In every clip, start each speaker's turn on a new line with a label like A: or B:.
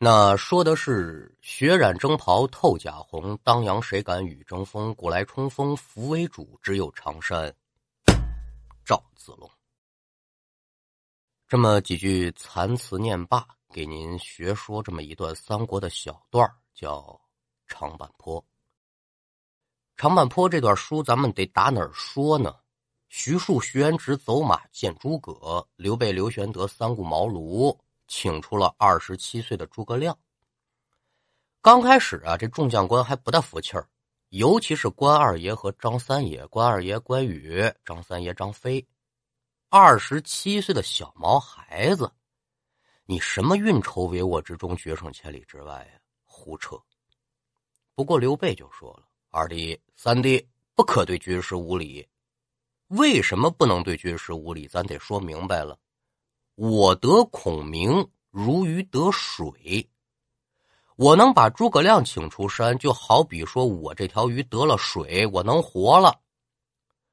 A: 那说的是血染征袍透甲红，当阳谁敢与争锋？古来冲锋扶为主，只有常山赵子龙。这么几句残词念罢，给您学说这么一段三国的小段叫长坂坡。长坂坡这段书，咱们得打哪儿说呢？徐庶、徐元直走马见诸葛，刘备、刘玄德三顾茅庐。请出了二十七岁的诸葛亮。刚开始啊，这众将官还不大服气儿，尤其是关二爷和张三爷。关二爷关羽，张三爷张飞，二十七岁的小毛孩子，你什么运筹帷幄之中，决胜千里之外呀？胡扯！不过刘备就说了：“二弟、三弟不可对军师无礼。为什么不能对军师无礼？咱得说明白了。”我得孔明，如鱼得水。我能把诸葛亮请出山，就好比说我这条鱼得了水，我能活了。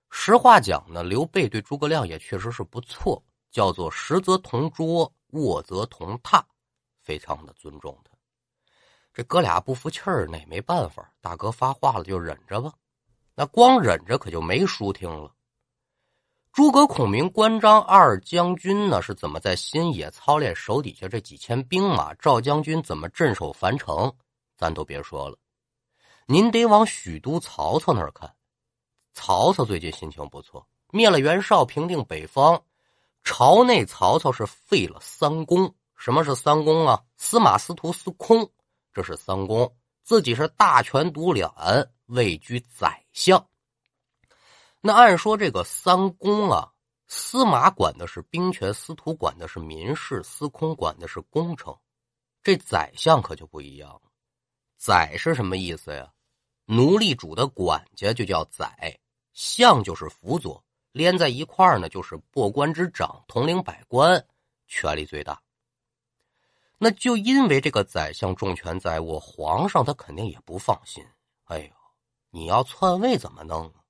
A: 实话讲呢，刘备对诸葛亮也确实是不错，叫做食则同桌，卧则同榻，非常的尊重他。这哥俩不服气儿，那也没办法，大哥发话了就忍着吧。那光忍着可就没书听了。诸葛孔明、关张二将军呢，是怎么在新野操练手底下这几千兵马？赵将军怎么镇守樊城？咱都别说了，您得往许都曹操那儿看。曹操最近心情不错，灭了袁绍，平定北方。朝内曹操是废了三公。什么是三公啊？司马、司徒、司空，这是三公。自己是大权独揽，位居宰相。那按说这个三公啊，司马管的是兵权，司徒管的是民事，司空管的是工程，这宰相可就不一样了。宰是什么意思呀？奴隶主的管家就叫宰，相就是辅佐，连在一块儿呢，就是过官之长，统领百官，权力最大。那就因为这个宰相重权在握，皇上他肯定也不放心。哎呦，你要篡位怎么弄啊？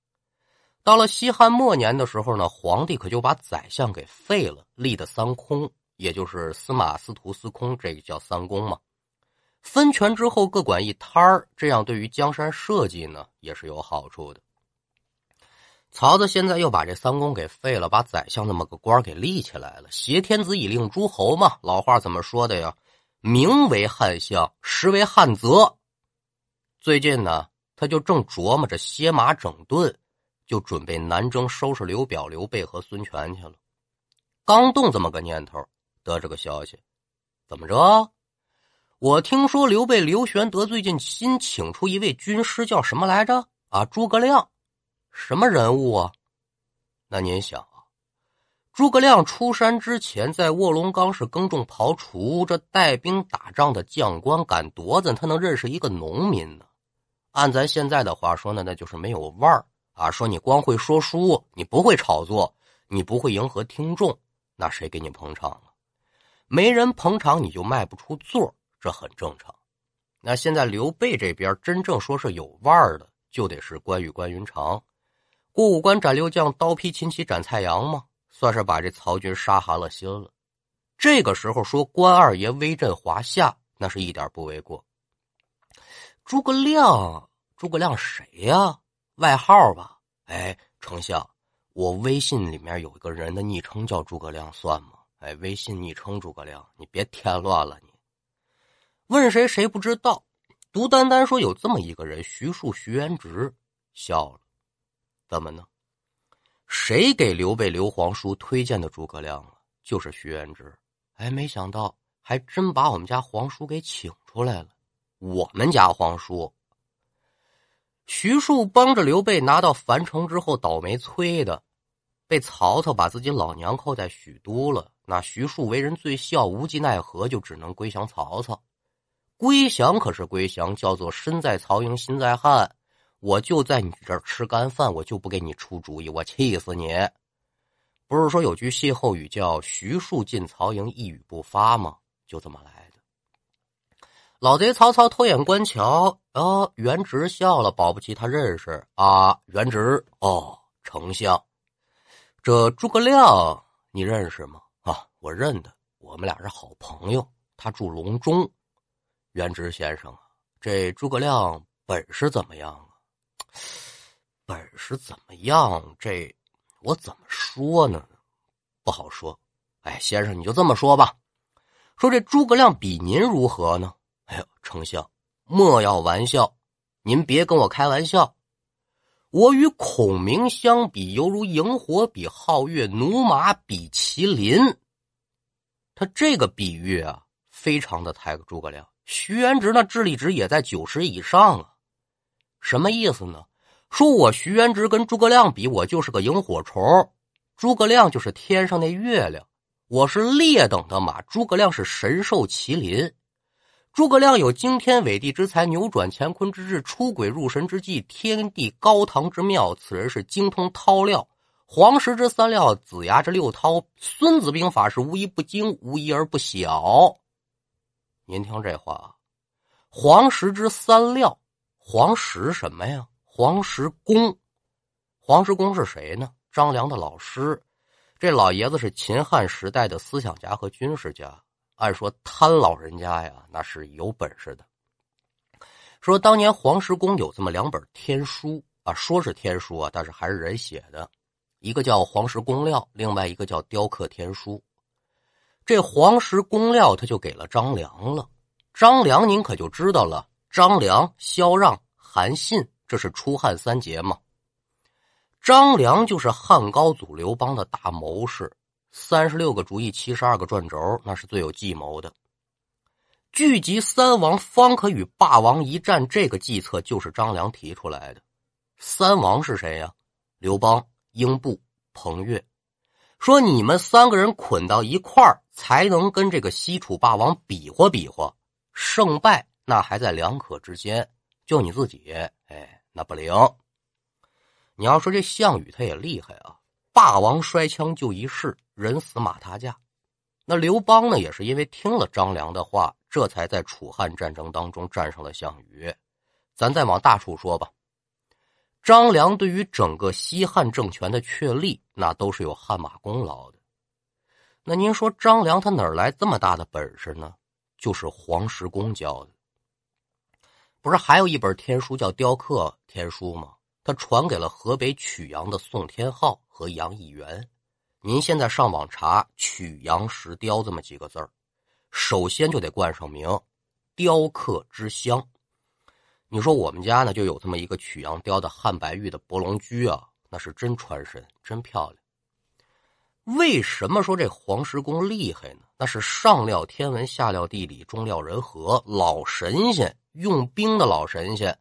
A: 到了西汉末年的时候呢，皇帝可就把宰相给废了，立的三公，也就是司马、司徒、司空，这个叫三公嘛。分权之后各管一摊儿，这样对于江山社稷呢也是有好处的。曹操现在又把这三公给废了，把宰相那么个官给立起来了，挟天子以令诸侯嘛。老话怎么说的呀？名为汉相，实为汉贼。最近呢，他就正琢磨着歇马整顿。就准备南征，收拾刘表、刘备和孙权去了。刚动这么个念头，得这个消息，怎么着？我听说刘备、刘玄德最近新请出一位军师，叫什么来着？啊，诸葛亮，什么人物啊？那您想啊，诸葛亮出山之前在卧龙岗是耕种刨除，这带兵打仗的将官敢夺子，他能认识一个农民呢？按咱现在的话说呢，那就是没有腕儿。啊，说你光会说书，你不会炒作，你不会迎合听众，那谁给你捧场啊？没人捧场，你就卖不出座，这很正常。那现在刘备这边真正说是有腕儿的，就得是关羽、关云长，过五关斩六将，刀劈秦琪斩蔡阳嘛，算是把这曹军杀寒了心了。这个时候说关二爷威震华夏，那是一点不为过。诸葛亮，诸葛亮谁呀？外号吧，哎，丞相，我微信里面有一个人的昵称叫诸葛亮，算吗？哎，微信昵称诸葛亮，你别添乱了。你问谁谁不知道，独单单说有这么一个人，徐庶、徐元直笑了，怎么呢？谁给刘备、刘皇叔推荐的诸葛亮啊？就是徐元直。哎，没想到还真把我们家皇叔给请出来了。我们家皇叔。徐庶帮着刘备拿到樊城之后，倒霉催的，被曹操把自己老娘扣在许都了。那徐庶为人最孝，无计奈何，就只能归降曹操。归降可是归降，叫做身在曹营心在汉。我就在你这儿吃干饭，我就不给你出主意，我气死你！不是说有句歇后语叫“徐庶进曹营，一语不发”吗？就这么来。老贼曹操偷眼观瞧，哦，元直笑了，保不齐他认识啊。元直，哦，丞相，这诸葛亮你认识吗？啊，我认得，我们俩是好朋友。他住隆中，元直先生啊，这诸葛亮本事怎么样啊？本事怎么样？这我怎么说呢？不好说。哎，先生，你就这么说吧。说这诸葛亮比您如何呢？哎呦，丞相，莫要玩笑，您别跟我开玩笑。我与孔明相比，犹如萤火比皓月，驽马比麒麟。他这个比喻啊，非常的抬诸葛亮。徐元直那智力值也在九十以上啊，什么意思呢？说我徐元直跟诸葛亮比，我就是个萤火虫，诸葛亮就是天上那月亮。我是劣等的马，诸葛亮是神兽麒麟。诸葛亮有惊天伟地之才，扭转乾坤之志，出鬼入神之计，天地高堂之妙。此人是精通韬料，黄石之三料，子牙之六韬。孙子兵法是无一不精，无一而不晓。您听这话，黄石之三料，黄石什么呀？黄石公，黄石公是谁呢？张良的老师。这老爷子是秦汉时代的思想家和军事家。按说贪老人家呀，那是有本事的。说当年黄石公有这么两本天书啊，说是天书啊，但是还是人写的。一个叫《黄石公料》，另外一个叫《雕刻天书》。这《黄石公料》他就给了张良了。张良您可就知道了，张良、萧让、韩信，这是出汉三杰嘛。张良就是汉高祖刘邦的大谋士，三十六个主意，七十二个转轴，那是最有计谋的。聚集三王，方可与霸王一战，这个计策就是张良提出来的。三王是谁呀？刘邦、英布、彭越。说你们三个人捆到一块儿，才能跟这个西楚霸王比划比划，胜败那还在两可之间。就你自己，哎，那不灵。你要说这项羽他也厉害啊，霸王摔枪就一世，人死马踏架。那刘邦呢，也是因为听了张良的话，这才在楚汉战争当中战胜了项羽。咱再往大处说吧，张良对于整个西汉政权的确立，那都是有汗马功劳的。那您说张良他哪来这么大的本事呢？就是黄石公教的。不是还有一本天书叫《雕刻天书》吗？他传给了河北曲阳的宋天浩和杨义元。您现在上网查“曲阳石雕”这么几个字儿，首先就得冠上名“雕刻之乡”。你说我们家呢就有这么一个曲阳雕的汉白玉的博龙驹啊，那是真传神，真漂亮。为什么说这黄石公厉害呢？那是上料天文，下料地理，中料人和，老神仙，用兵的老神仙。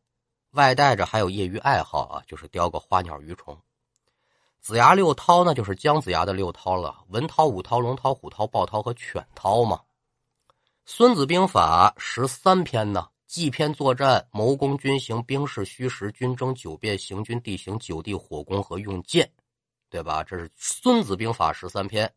A: 外带着还有业余爱好啊，就是雕个花鸟鱼虫。子牙六韬呢，就是姜子牙的六韬了：文韬、武韬、龙韬、虎韬、豹韬和犬韬嘛。孙子兵法十三篇呢，计篇作战、谋攻军行、兵事虚实、军争九变、行军地形、九地火攻和用剑，对吧？这是孙子兵法十三篇。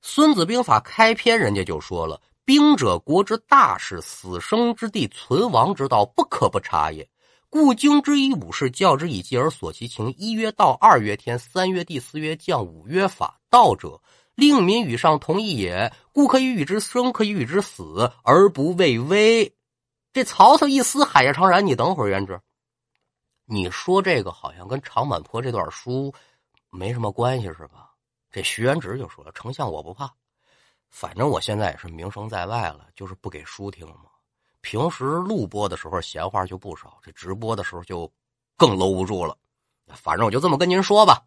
A: 孙子兵法开篇，人家就说了：“兵者，国之大事，死生之地，存亡之道，不可不察也。”故经之以武士，教之以计而索其情。一曰道，二曰天，三曰地，四曰将，五曰法。道者，令民与上同意也。故可以与之生，可以与之死，而不畏危。这曹操一思海夜长然，你等会儿，元直，你说这个好像跟长坂坡这段书没什么关系是吧？这徐元直就说了：“丞相，我不怕，反正我现在也是名声在外了，就是不给书听嘛。”平时录播的时候闲话就不少，这直播的时候就更搂不住了。反正我就这么跟您说吧，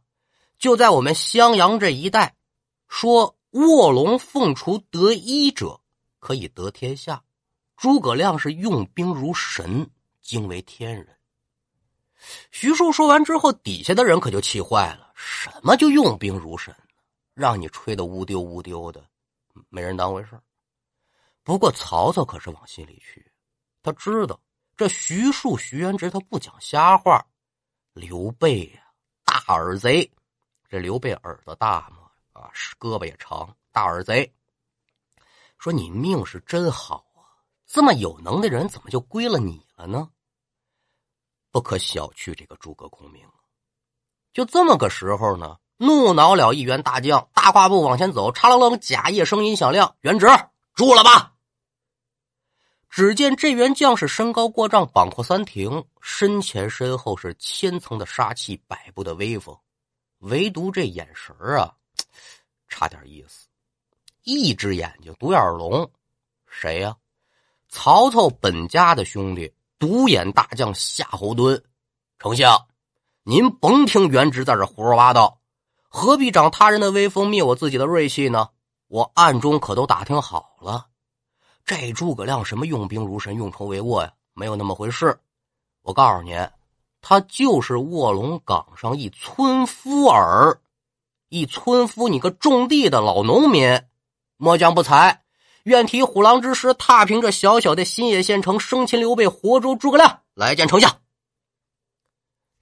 A: 就在我们襄阳这一带，说卧龙凤雏得一者可以得天下。诸葛亮是用兵如神，惊为天人。徐庶说完之后，底下的人可就气坏了：什么就用兵如神？让你吹的乌丢乌丢的，没人当回事不过曹操可是往心里去，他知道这徐庶、徐元直他不讲瞎话。刘备呀，大耳贼，这刘备耳朵大嘛，啊，胳膊也长，大耳贼。说你命是真好啊，这么有能的人怎么就归了你了呢？不可小觑这个诸葛孔明。就这么个时候呢，怒恼了一员大将，大跨步往前走，嚓啷啷，甲叶声音响亮，元直住了吧。只见这员将士身高过丈，膀阔三庭，身前身后是千层的杀气，百步的威风，唯独这眼神啊，差点意思。一只眼睛独眼龙，谁呀？曹操本家的兄弟，独眼大将夏侯惇。丞相，您甭听元直在这胡说八道，何必长他人的威风，灭我自己的锐气呢？我暗中可都打听好了。这诸葛亮什么用兵如神、用筹帷幄呀？没有那么回事。我告诉您，他就是卧龙岗上一村夫儿，一村夫，你个种地的老农民，末将不才，愿提虎狼之师，踏平这小小的新野县城，生擒刘备，活捉诸葛亮，来见丞相。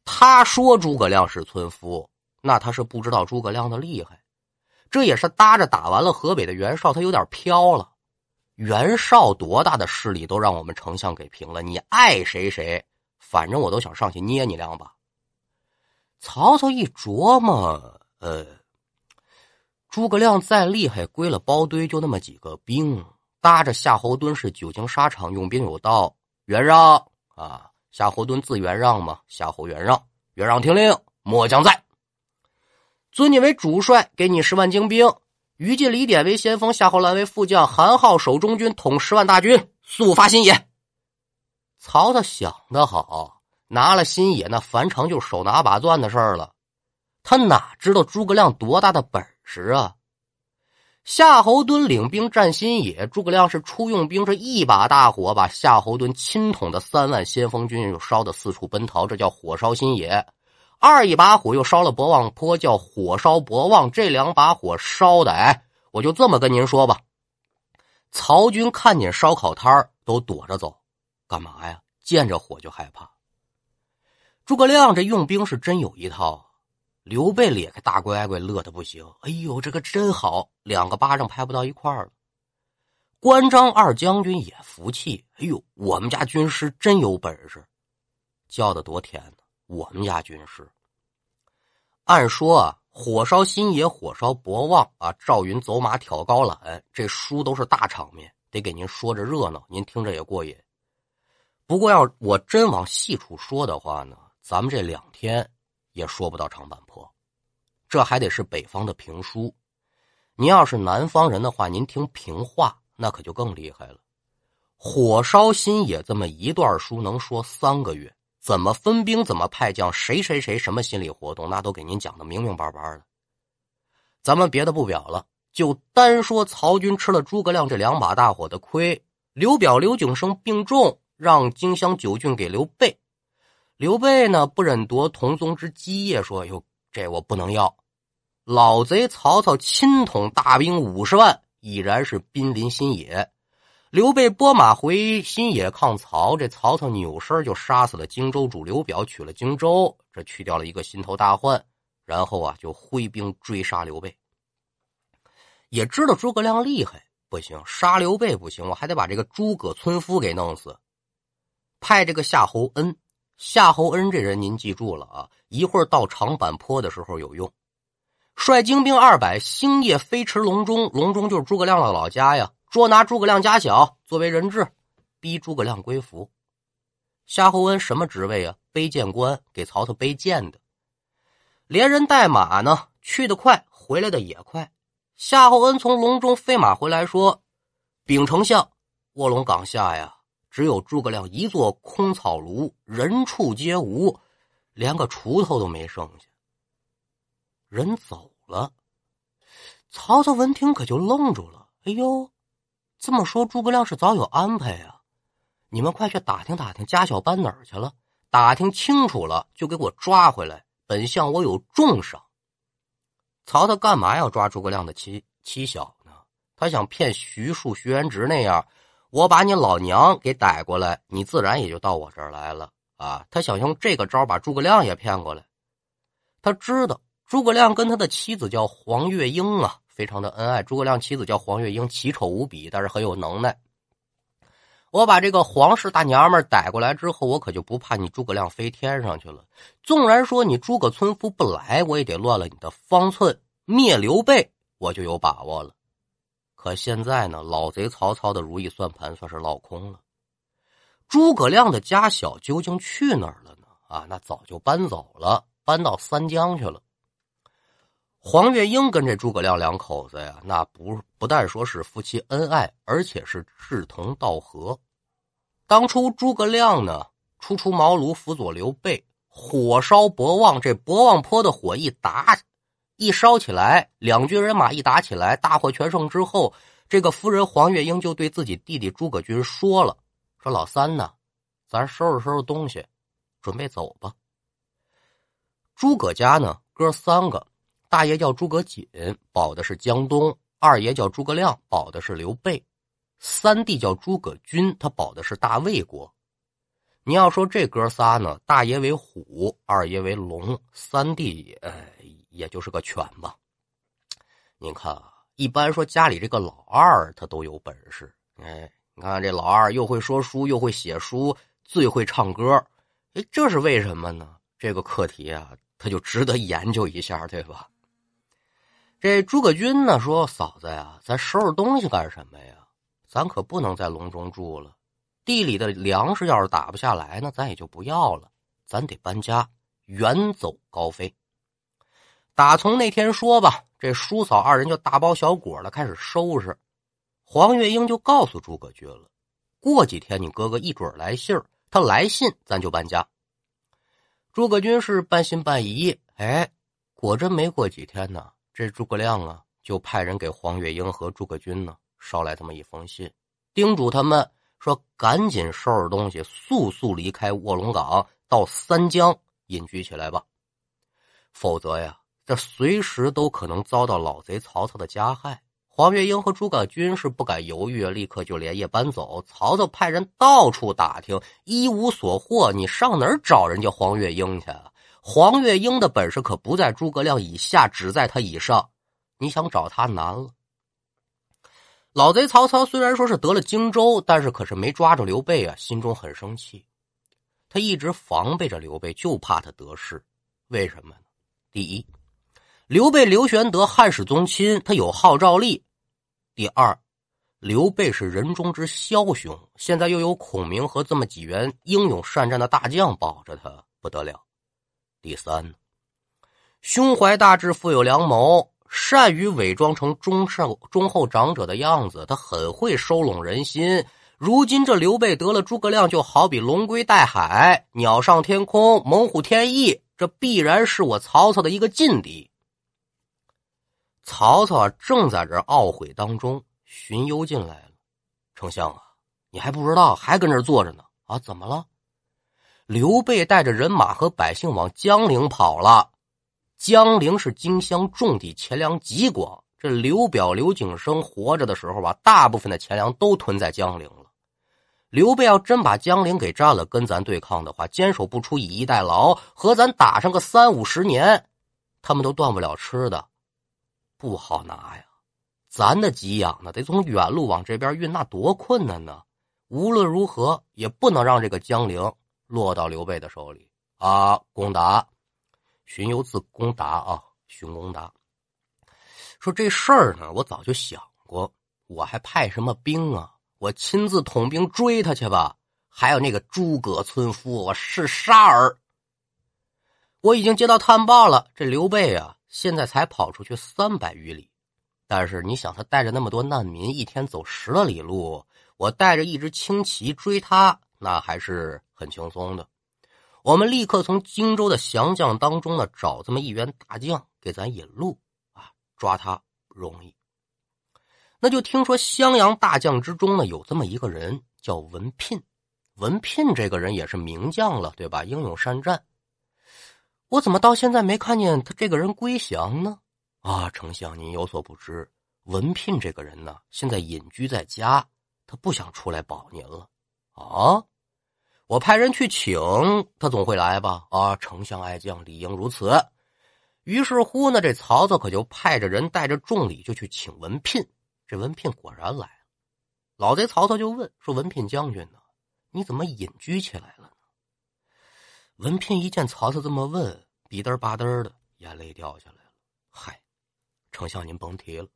A: 他说诸葛亮是村夫，那他是不知道诸葛亮的厉害，这也是搭着打完了河北的袁绍，他有点飘了。袁绍多大的势力都让我们丞相给平了，你爱谁谁，反正我都想上去捏你两把。曹操一琢磨，呃，诸葛亮再厉害，归了包堆就那么几个兵，搭着夏侯惇是久经沙场，用兵有道。袁让啊，夏侯惇字元让嘛，夏侯元让，元让听令，末将在，尊你为主帅，给你十万精兵。于禁、李典为先锋，夏侯兰为副将，韩浩守中军，统十万大军，速发新野。曹操想得好，拿了新野，那樊城就手拿把攥的事儿了。他哪知道诸葛亮多大的本事啊？夏侯惇领兵占新野，诸葛亮是出用兵，这一把大火把夏侯惇亲统的三万先锋军又烧得四处奔逃，这叫火烧新野。二一把火又烧了博望坡，叫火烧博望。这两把火烧的，哎，我就这么跟您说吧。曹军看见烧烤摊都躲着走，干嘛呀？见着火就害怕。诸葛亮这用兵是真有一套。刘备咧开大乖乖，乐的不行。哎呦，这个真好，两个巴掌拍不到一块儿了。关张二将军也服气。哎呦，我们家军师真有本事，叫的多甜。我们家军师，按说啊，火烧新野，火烧博望啊，赵云走马挑高览，这书都是大场面，得给您说着热闹，您听着也过瘾。不过要我真往细处说的话呢，咱们这两天也说不到长坂坡，这还得是北方的评书。您要是南方人的话，您听评话，那可就更厉害了。火烧新野这么一段书，能说三个月。怎么分兵？怎么派将？谁谁谁什么心理活动？那都给您讲的明明白白的。咱们别的不表了，就单说曹军吃了诸葛亮这两把大火的亏。刘表、刘景升病重，让荆襄九郡给刘备。刘备呢，不忍夺同宗之基业，说：“哟，这我不能要。”老贼曹操亲统大兵五十万，已然是兵临新野。刘备拨马回新野抗曹，这曹操扭身就杀死了荆州主刘表，取了荆州，这去掉了一个心头大患。然后啊，就挥兵追杀刘备。也知道诸葛亮厉害，不行，杀刘备不行，我还得把这个诸葛村夫给弄死。派这个夏侯恩，夏侯恩这人您记住了啊，一会儿到长坂坡的时候有用。率精兵二百，星夜飞驰隆中，隆中就是诸葛亮的老家呀。捉拿诸葛亮家小作为人质，逼诸葛亮归服。夏侯恩什么职位啊？背剑官，给曹操背剑的。连人带马呢，去得快，回来的也快。夏侯恩从隆中飞马回来，说：“禀丞相，卧龙岗下呀，只有诸葛亮一座空草庐，人畜皆无，连个锄头都没剩下。人走了。”曹操闻听，可就愣住了。哎呦！这么说，诸葛亮是早有安排呀！你们快去打听打听，家小搬哪儿去了？打听清楚了，就给我抓回来。本相我有重赏。曹操干嘛要抓诸葛亮的妻妻小呢？他想骗徐庶、徐元直那样，我把你老娘给逮过来，你自然也就到我这儿来了啊！他想用这个招把诸葛亮也骗过来。他知道诸葛亮跟他的妻子叫黄月英啊。非常的恩爱，诸葛亮妻子叫黄月英，奇丑无比，但是很有能耐。我把这个皇室大娘们逮过来之后，我可就不怕你诸葛亮飞天上去了。纵然说你诸葛村夫不来，我也得乱了你的方寸，灭刘备，我就有把握了。可现在呢，老贼曹操的如意算盘算是落空了。诸葛亮的家小究竟去哪儿了呢？啊，那早就搬走了，搬到三江去了。黄月英跟这诸葛亮两口子呀，那不不但说是夫妻恩爱，而且是志同道合。当初诸葛亮呢，初出茅庐辅佐刘备，火烧博望，这博望坡的火一打，一烧起来，两军人马一打起来，大获全胜之后，这个夫人黄月英就对自己弟弟诸葛均说了。说老三呢，咱收拾收拾东西，准备走吧。诸葛家呢，哥三个，大爷叫诸葛瑾，保的是江东；二爷叫诸葛亮，保的是刘备；三弟叫诸葛均，他保的是大魏国。你要说这哥仨呢，大爷为虎，二爷为龙，三弟呃，也就是个犬吧。您看啊，一般说家里这个老二他都有本事，哎。你看这老二又会说书又会写书，最会唱歌，哎，这是为什么呢？这个课题啊，他就值得研究一下，对吧？这诸葛均呢说：“嫂子呀，咱收拾东西干什么呀？咱可不能在隆中住了。地里的粮食要是打不下来呢，咱也就不要了，咱得搬家，远走高飞。打从那天说吧，这叔嫂二人就大包小裹的开始收拾。”黄月英就告诉诸葛均了：“过几天你哥哥一准来信他来信咱就搬家。”诸葛均是半信半疑。哎，果真没过几天呢，这诸葛亮啊就派人给黄月英和诸葛均呢捎来这么一封信，叮嘱他们说：“赶紧收拾东西，速速离开卧龙岗，到三江隐居起来吧，否则呀，这随时都可能遭到老贼曹操的加害。”黄月英和诸葛均是不敢犹豫，立刻就连夜搬走。曹操派人到处打听，一无所获。你上哪儿找人家黄月英去？黄月英的本事可不在诸葛亮以下，只在他以上。你想找他难了。老贼曹操虽然说是得了荆州，但是可是没抓住刘备啊，心中很生气。他一直防备着刘备，就怕他得势。为什么呢？第一，刘备刘玄德汉室宗亲，他有号召力。第二，刘备是人中之枭雄，现在又有孔明和这么几员英勇善战的大将保着他，不得了。第三，胸怀大志，富有良谋，善于伪装成忠善忠厚长者的样子，他很会收拢人心。如今这刘备得了诸葛亮，就好比龙归大海，鸟上天空，猛虎添翼，这必然是我曹操的一个劲敌。曹操，正在这懊悔当中，荀攸进来了。丞相啊，你还不知道，还跟这坐着呢啊？怎么了？刘备带着人马和百姓往江陵跑了。江陵是荆襄重地，钱粮极广。这刘表、刘景升活着的时候吧，大部分的钱粮都囤在江陵了。刘备要真把江陵给占了，跟咱对抗的话，坚守不出，以逸待劳，和咱打上个三五十年，他们都断不了吃的。不好拿呀，咱的给养呢，得从远路往这边运，那多困难呢！无论如何也不能让这个江陵落到刘备的手里啊！公达，荀攸字公达啊，荀公达说这事儿呢，我早就想过，我还派什么兵啊？我亲自统兵追他去吧！还有那个诸葛村夫，我是沙儿。我已经接到探报了，这刘备啊。现在才跑出去三百余里，但是你想，他带着那么多难民，一天走十来里路，我带着一支轻骑追他，那还是很轻松的。我们立刻从荆州的降将当中呢，找这么一员大将给咱引路啊，抓他容易。那就听说襄阳大将之中呢，有这么一个人叫文聘，文聘这个人也是名将了，对吧？英勇善战。我怎么到现在没看见他这个人归降呢？啊，丞相，您有所不知，文聘这个人呢，现在隐居在家，他不想出来保您了。啊，我派人去请他，总会来吧？啊，丞相爱将，理应如此。于是乎呢，这曹操可就派着人带着重礼就去请文聘。这文聘果然来了。老贼曹操就问说：“文聘将军呢？你怎么隐居起来了呢？”文聘一见曹操这么问，逼嘚吧嘚的，眼泪掉下来了。嗨，丞相您甭提了，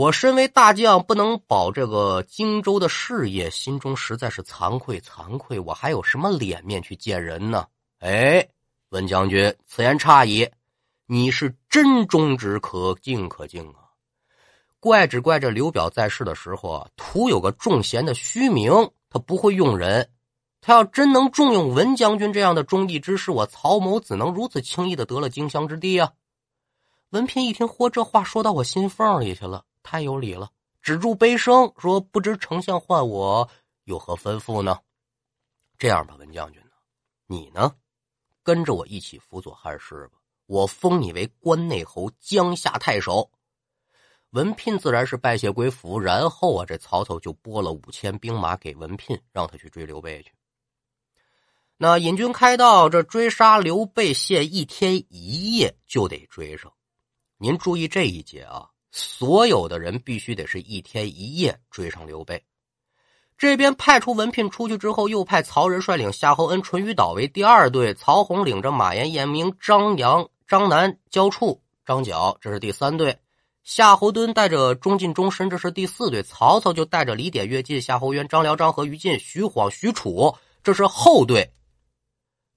A: 我身为大将，不能保这个荆州的事业，心中实在是惭愧惭愧。我还有什么脸面去见人呢？哎，文将军，此言差矣，你是真忠直，可敬可敬啊！怪只怪这刘表在世的时候啊，徒有个重贤的虚名，他不会用人。他要真能重用文将军这样的忠义之士，我曹某怎能如此轻易的得了荆襄之地啊？文聘一听，嚯，这话说到我心缝里去了。太有理了，止住悲声，说：“不知丞相唤我有何吩咐呢？”这样吧，文将军呢，你呢，跟着我一起辅佐汉室吧。我封你为关内侯、江夏太守。文聘自然是拜谢归服。然后啊，这曹操就拨了五千兵马给文聘，让他去追刘备去。那引军开道，这追杀刘备，限一天一夜就得追上。您注意这一节啊。所有的人必须得是一天一夜追上刘备。这边派出文聘出去之后，又派曹仁率领夏侯恩、淳于导为第二队，曹洪领着马延、严明、张扬、张南、焦处、张角，这是第三队；夏侯惇带着钟进、钟深，这是第四队；曹操就带着李典、乐进、夏侯渊、张辽、张合、于禁、徐晃、许褚，这是后队。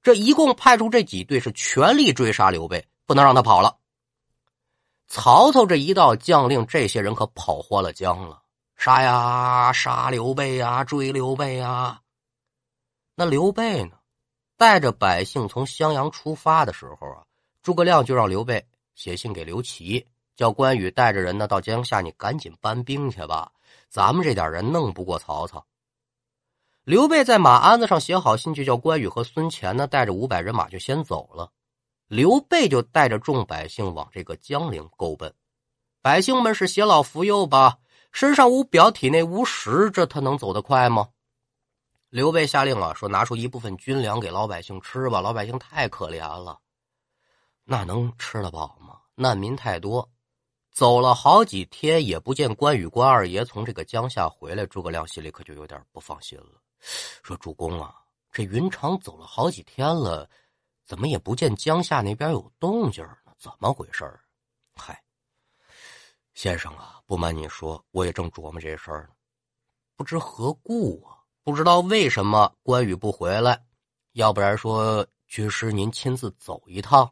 A: 这一共派出这几队是全力追杀刘备，不能让他跑了。曹操这一道将令，这些人可跑坏了江了，杀呀杀刘备呀，追刘备呀。那刘备呢，带着百姓从襄阳出发的时候啊，诸葛亮就让刘备写信给刘琦，叫关羽带着人呢到江夏，你赶紧搬兵去吧，咱们这点人弄不过曹操。刘备在马鞍子上写好信，就叫关羽和孙乾呢带着五百人马就先走了。刘备就带着众百姓往这个江陵勾奔，百姓们是偕老扶幼吧，身上无表，体内无食，这他能走得快吗？刘备下令啊，说拿出一部分军粮给老百姓吃吧，老百姓太可怜了，那能吃得饱吗？难民太多，走了好几天也不见关羽、关二爷从这个江夏回来，诸葛亮心里可就有点不放心了，说主公啊，这云长走了好几天了。怎么也不见江夏那边有动静呢？怎么回事嗨，先生啊，不瞒你说，我也正琢磨这事儿呢。不知何故啊？不知道为什么关羽不回来？要不然说军师您亲自走一趟。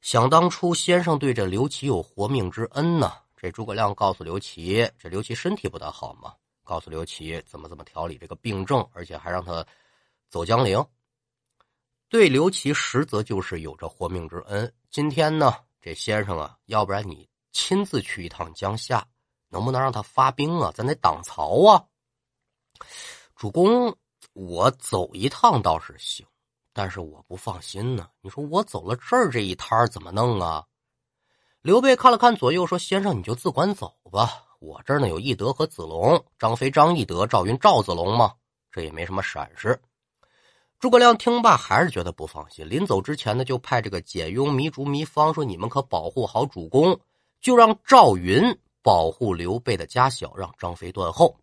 A: 想当初先生对这刘琦有活命之恩呢。这诸葛亮告诉刘琦，这刘琦身体不大好嘛，告诉刘琦怎么怎么调理这个病症，而且还让他走江陵。对刘琦实则就是有着活命之恩。今天呢，这先生啊，要不然你亲自去一趟江夏，能不能让他发兵啊？咱得挡曹啊。主公，我走一趟倒是行，但是我不放心呢。你说我走了这儿这一摊怎么弄啊？刘备看了看左右，说：“先生你就自管走吧。我这儿呢有翼德和子龙，张飞、张翼德，赵云、赵子龙嘛，这也没什么闪失。”诸葛亮听罢，还是觉得不放心。临走之前呢，就派这个简雍、糜竺、糜芳说：“你们可保护好主公，就让赵云保护刘备的家小，让张飞断后。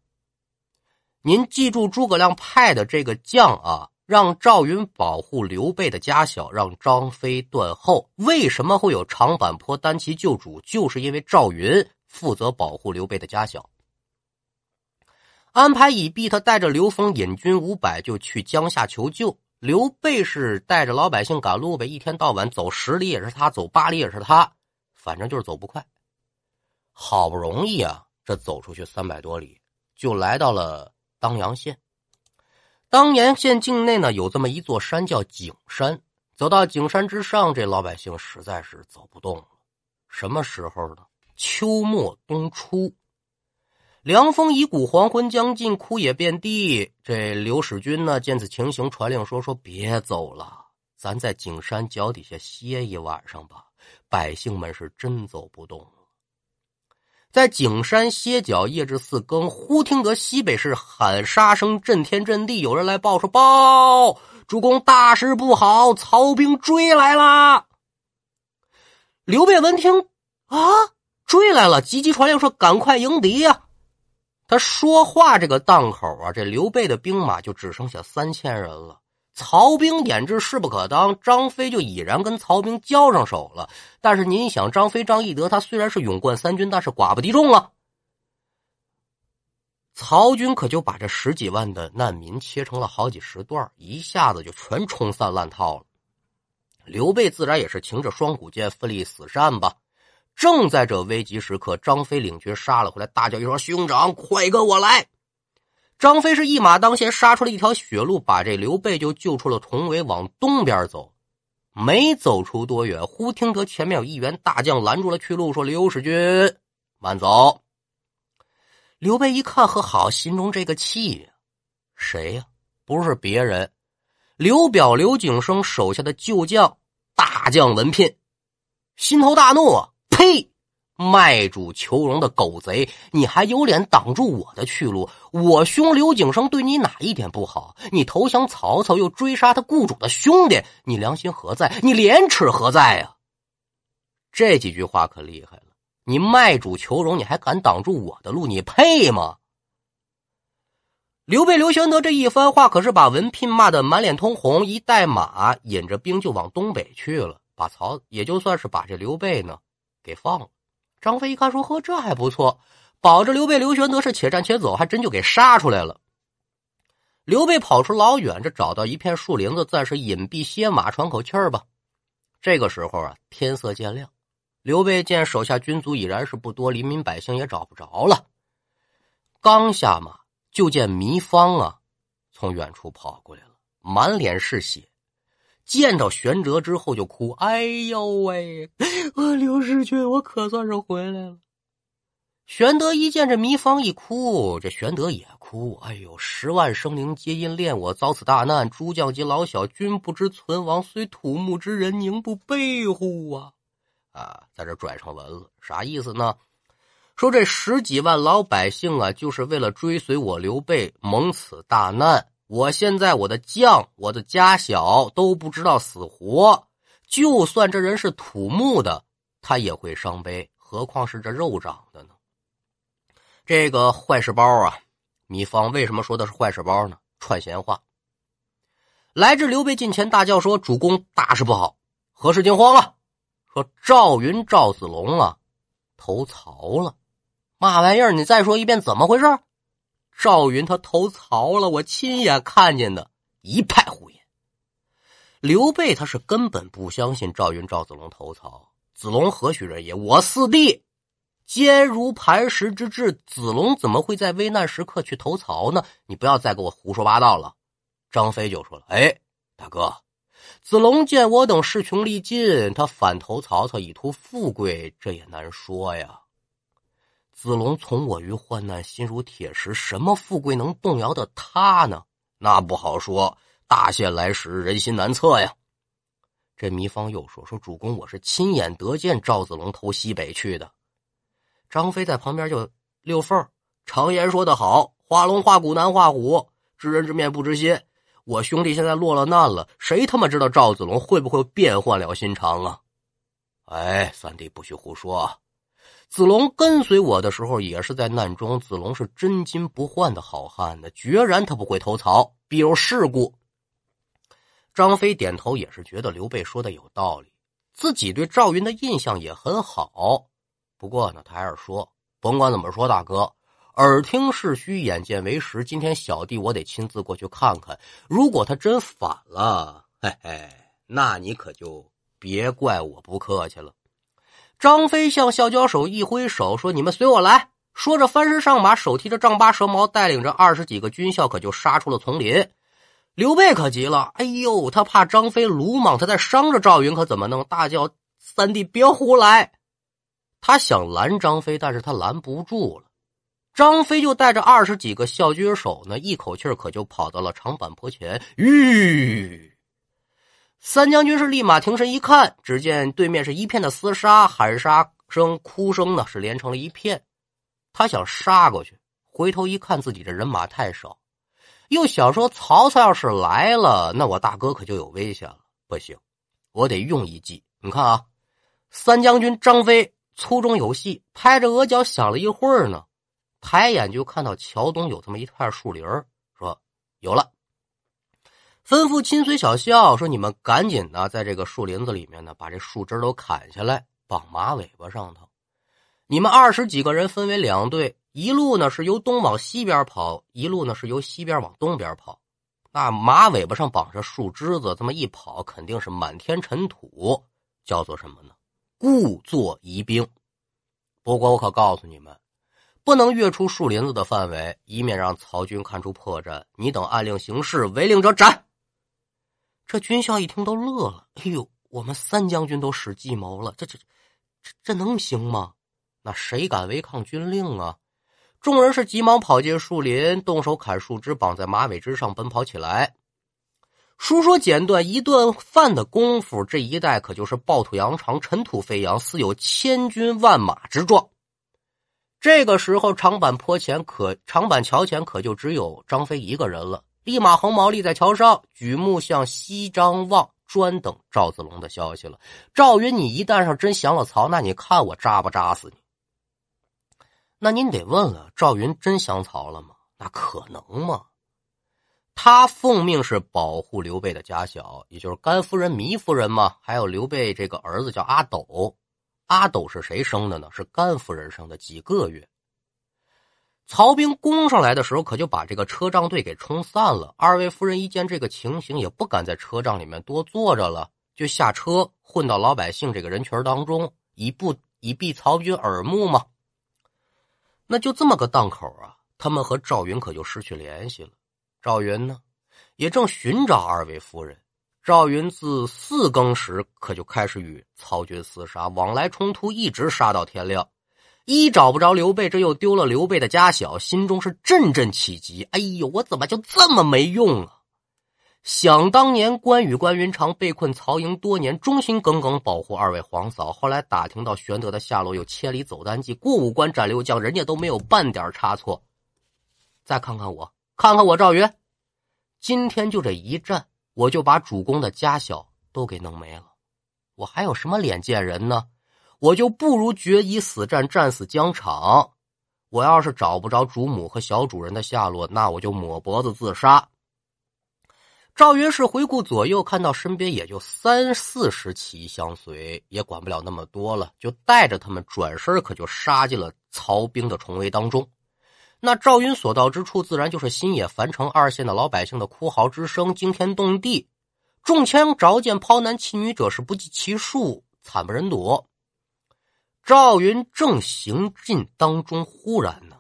A: 您记住，诸葛亮派的这个将啊，让赵云保护刘备的家小，让张飞断后。为什么会有长坂坡单骑救主？就是因为赵云负责保护刘备的家小。”安排已毕，他带着刘封引军五百就去江夏求救。刘备是带着老百姓赶路呗，一天到晚走十里也是他，走八里也是他，反正就是走不快。好不容易啊，这走出去三百多里，就来到了当阳县。当阳县境内呢，有这么一座山叫景山。走到景山之上，这老百姓实在是走不动了。什么时候呢？秋末冬初。凉风已古，黄昏将近，枯野遍地。这刘使君呢，见此情形，传令说：“说别走了，咱在景山脚底下歇一晚上吧。”百姓们是真走不动。在景山歇脚，夜至四更，忽听得西北是喊杀声震天震地，有人来报说：“报，主公大事不好，曹兵追来了。”刘备闻听啊，追来了，急急传令说：“赶快迎敌呀！”他说话这个档口啊，这刘备的兵马就只剩下三千人了。曹兵眼知势不可当，张飞就已然跟曹兵交上手了。但是您想，张飞、张翼德他虽然是勇冠三军，但是寡不敌众啊。曹军可就把这十几万的难民切成了好几十段，一下子就全冲散烂套了。刘备自然也是擎着双股剑，奋力死战吧。正在这危急时刻，张飞领军杀了回来，大叫一声：“兄长，快跟我来！”张飞是一马当先，杀出了一条血路，把这刘备就救出了重围，往东边走。没走出多远，忽听得前面有一员大将拦住了去路，说：“刘使君，慢走。”刘备一看，和好，心中这个气呀，谁呀？不是别人，刘表刘景升手下的旧将大将文聘，心头大怒啊！呸！卖主求荣的狗贼，你还有脸挡住我的去路？我兄刘景升对你哪一点不好？你投降曹操，又追杀他雇主的兄弟，你良心何在？你廉耻何在呀？这几句话可厉害了！你卖主求荣，你还敢挡住我的路？你配吗？刘备刘玄德这一番话，可是把文聘骂得满脸通红，一带马引着兵就往东北去了，把曹也就算是把这刘备呢给放了。张飞一看，说：“呵，这还不错，保着刘备、刘玄德是且战且走，还真就给杀出来了。”刘备跑出老远，这找到一片树林子，暂时隐蔽歇马，喘口气儿吧。这个时候啊，天色渐亮，刘备见手下军卒已然是不多，黎民百姓也找不着了。刚下马，就见糜芳啊，从远处跑过来了，满脸是血。见到玄德之后就哭，哎呦喂，我刘世军，我可算是回来了。玄德一见这糜芳一哭，这玄德也哭，哎呦，十万生灵皆因恋我遭此大难，诸将及老小均不知存亡，虽土木之人，宁不悲乎啊！啊，在这拽上文了，啥意思呢？说这十几万老百姓啊，就是为了追随我刘备，蒙此大难。我现在我的将，我的家小都不知道死活，就算这人是土木的，他也会伤悲，何况是这肉长的呢？这个坏事包啊，糜芳为什么说的是坏事包呢？串闲话。来至刘备近前，大叫说：“主公，大事不好！何事惊慌啊？”说赵云、赵子龙啊，投曹了。嘛玩意儿？你再说一遍，怎么回事？赵云他投曹了，我亲眼看见的，一派胡言。刘备他是根本不相信赵云、赵子龙投曹。子龙何许人也？我四弟，坚如磐石之志，子龙怎么会在危难时刻去投曹呢？你不要再给我胡说八道了。张飞就说了：“哎，大哥，子龙见我等势穷力尽，他反投曹操以图富贵，这也难说呀。”子龙从我于患难，心如铁石，什么富贵能动摇的他呢？那不好说。大限来时，人心难测呀。这糜芳又说：“说主公，我是亲眼得见赵子龙投西北去的。”张飞在旁边就溜缝。常言说得好：“画龙画虎难画虎，知人知面不知心。”我兄弟现在落了难了，谁他妈知道赵子龙会不会变换了心肠啊？哎，三弟不许胡说。子龙跟随我的时候也是在难中，子龙是真金不换的好汉呢，决然他不会投曹，必有事故。张飞点头，也是觉得刘备说的有道理，自己对赵云的印象也很好。不过呢，他还是说，甭管怎么说，大哥，耳听是虚，眼见为实。今天小弟我得亲自过去看看，如果他真反了，嘿嘿，那你可就别怪我不客气了。张飞向校交手一挥手，说：“你们随我来。”说着翻身上马，手提着丈八蛇矛，带领着二十几个军校，可就杀出了丛林。刘备可急了，哎呦，他怕张飞鲁莽，他在伤着赵云，可怎么弄？大叫：“三弟，别胡来！”他想拦张飞，但是他拦不住了。张飞就带着二十几个校军手呢，一口气可就跑到了长坂坡前，吁。三将军是立马停身一看，只见对面是一片的厮杀，喊杀声、哭声呢是连成了一片。他想杀过去，回头一看，自己这人马太少，又想说曹操要是来了，那我大哥可就有危险了。不行，我得用一计。你看啊，三将军张飞粗中有细，拍着额角想了一会儿呢，抬眼就看到桥东有这么一块树林说有了。吩咐亲随小校说：“你们赶紧的，在这个树林子里面呢，把这树枝都砍下来，绑马尾巴上头。”你们二十几个人分为两队，一路呢是由东往西边跑，一路呢是由西边往东边跑。那马尾巴上绑着树枝子，这么一跑，肯定是满天尘土，叫做什么呢？故作疑兵。不过我可告诉你们，不能越出树林子的范围，以免让曹军看出破绽。你等按令行事，违令者斩。这军校一听都乐了，哎呦，我们三将军都使计谋了，这这这这能行吗？那谁敢违抗军令啊？众人是急忙跑进树林，动手砍树枝，绑在马尾之上，奔跑起来。书说简短，一顿饭的功夫，这一带可就是暴土扬长，尘土飞扬，似有千军万马之状。这个时候，长坂坡前可长坂桥前可就只有张飞一个人了。立马横矛立在桥上，举目向西张望，专等赵子龙的消息了。赵云，你一旦上真降了曹，那你看我扎不扎死你？那您得问了，赵云真降曹了吗？那可能吗？他奉命是保护刘备的家小，也就是甘夫人、糜夫人嘛，还有刘备这个儿子叫阿斗。阿斗是谁生的呢？是甘夫人生的，几个月。曹兵攻上来的时候，可就把这个车仗队给冲散了。二位夫人一见这个情形，也不敢在车仗里面多坐着了，就下车混到老百姓这个人群当中，以不以避曹军耳目嘛。那就这么个档口啊，他们和赵云可就失去联系了。赵云呢，也正寻找二位夫人。赵云自四更时可就开始与曹军厮杀，往来冲突，一直杀到天亮。一找不着刘备，这又丢了刘备的家小，心中是阵阵起急。哎呦，我怎么就这么没用啊？想当年，关羽关云长被困曹营多年，忠心耿耿保护二位皇嫂。后来打听到玄德的下落，有千里走单骑，过五关斩六将，人家都没有半点差错。再看看我，看看我赵云，今天就这一战，我就把主公的家小都给弄没了。我还有什么脸见人呢？我就不如决一死战，战死疆场。我要是找不着主母和小主人的下落，那我就抹脖子自杀。赵云是回顾左右，看到身边也就三四十骑相随，也管不了那么多了，就带着他们转身，可就杀进了曹兵的重围当中。那赵云所到之处，自然就是新野、樊城二县的老百姓的哭嚎之声，惊天动地。中枪着箭、抛男弃女者是不计其数，惨不忍睹。赵云正行进当中，忽然呢，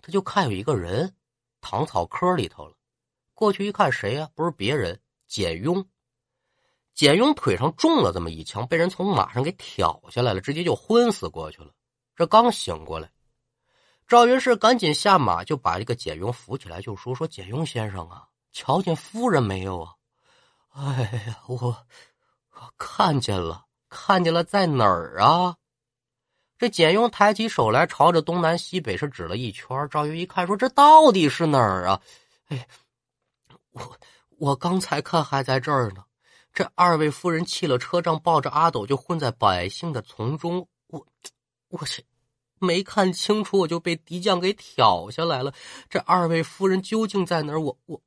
A: 他就看有一个人躺草坑里头了。过去一看，谁呀？不是别人，简雍。简雍腿上中了这么一枪，被人从马上给挑下来了，直接就昏死过去了。这刚醒过来，赵云是赶紧下马，就把这个简雍扶起来，就说：“说简雍先生啊，瞧见夫人没有啊？”“哎呀，我我看见了，看见了，在哪儿啊？”这简雍抬起手来，朝着东南西北是指了一圈。赵云一看，说：“这到底是哪儿啊？”哎。我我刚才看还在这儿呢，这二位夫人弃了车仗，抱着阿斗就混在百姓的丛中。我我去，没看清楚，我就被敌将给挑下来了。这二位夫人究竟在哪儿？我我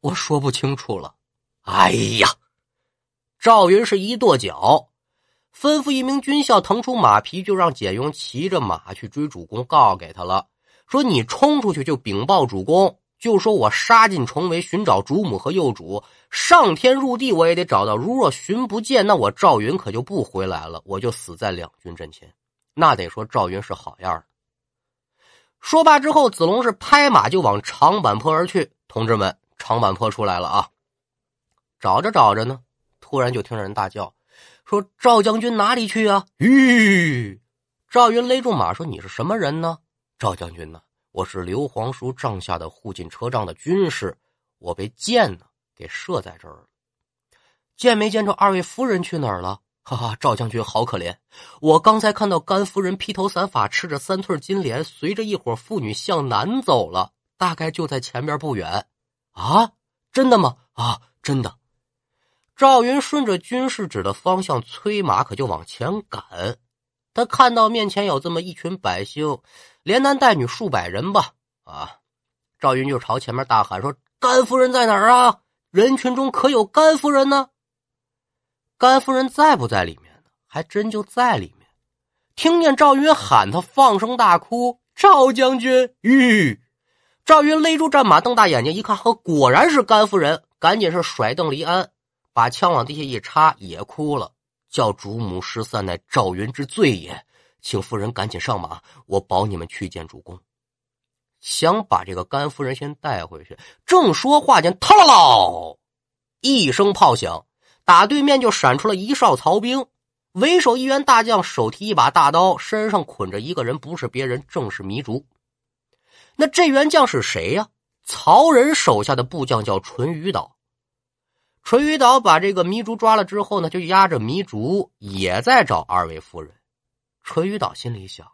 A: 我说不清楚了。哎呀！赵云是一跺脚，吩咐一名军校腾出马匹，就让简雍骑着马去追主公，告给他了，说你冲出去就禀报主公。就说我杀进重围寻找主母和幼主，上天入地我也得找到。如若寻不见，那我赵云可就不回来了，我就死在两军阵前。那得说赵云是好样的。说罢之后，子龙是拍马就往长坂坡而去。同志们，长坂坡出来了啊！找着找着呢，突然就听人大叫，说赵将军哪里去啊？吁！赵云勒住马说：“你是什么人呢？”赵将军呢？我是刘皇叔帐下的护进车仗的军士，我被箭呢给射在这儿了。见没见着二位夫人去哪儿了？哈哈，赵将军好可怜！我刚才看到甘夫人披头散发，吃着三寸金莲，随着一伙妇女向南走了，大概就在前边不远。啊，真的吗？啊，真的。赵云顺着军士指的方向催马，可就往前赶。他看到面前有这么一群百姓。连男带女数百人吧，啊！赵云就朝前面大喊说：“甘夫人在哪儿啊？人群中可有甘夫人呢？”甘夫人在不在里面呢？还真就在里面。听见赵云喊他，放声大哭：“赵将军！”吁！赵云勒住战马，瞪大眼睛一看，呵，果然是甘夫人，赶紧是甩蹬离鞍，把枪往地下一插，也哭了，叫主母失散，乃赵云之罪也，请夫人赶紧上马，我保你们去见主公。想把这个甘夫人先带回去，正说话间，啦啦，一声炮响，打对面就闪出了一哨曹兵，为首一员大将手提一把大刀，身上捆着一个人，不是别人，正是糜竺。那这员将是谁呀？曹仁手下的部将叫淳于导。淳于导把这个糜竺抓了之后呢，就押着糜竺也在找二位夫人。淳于导心里想：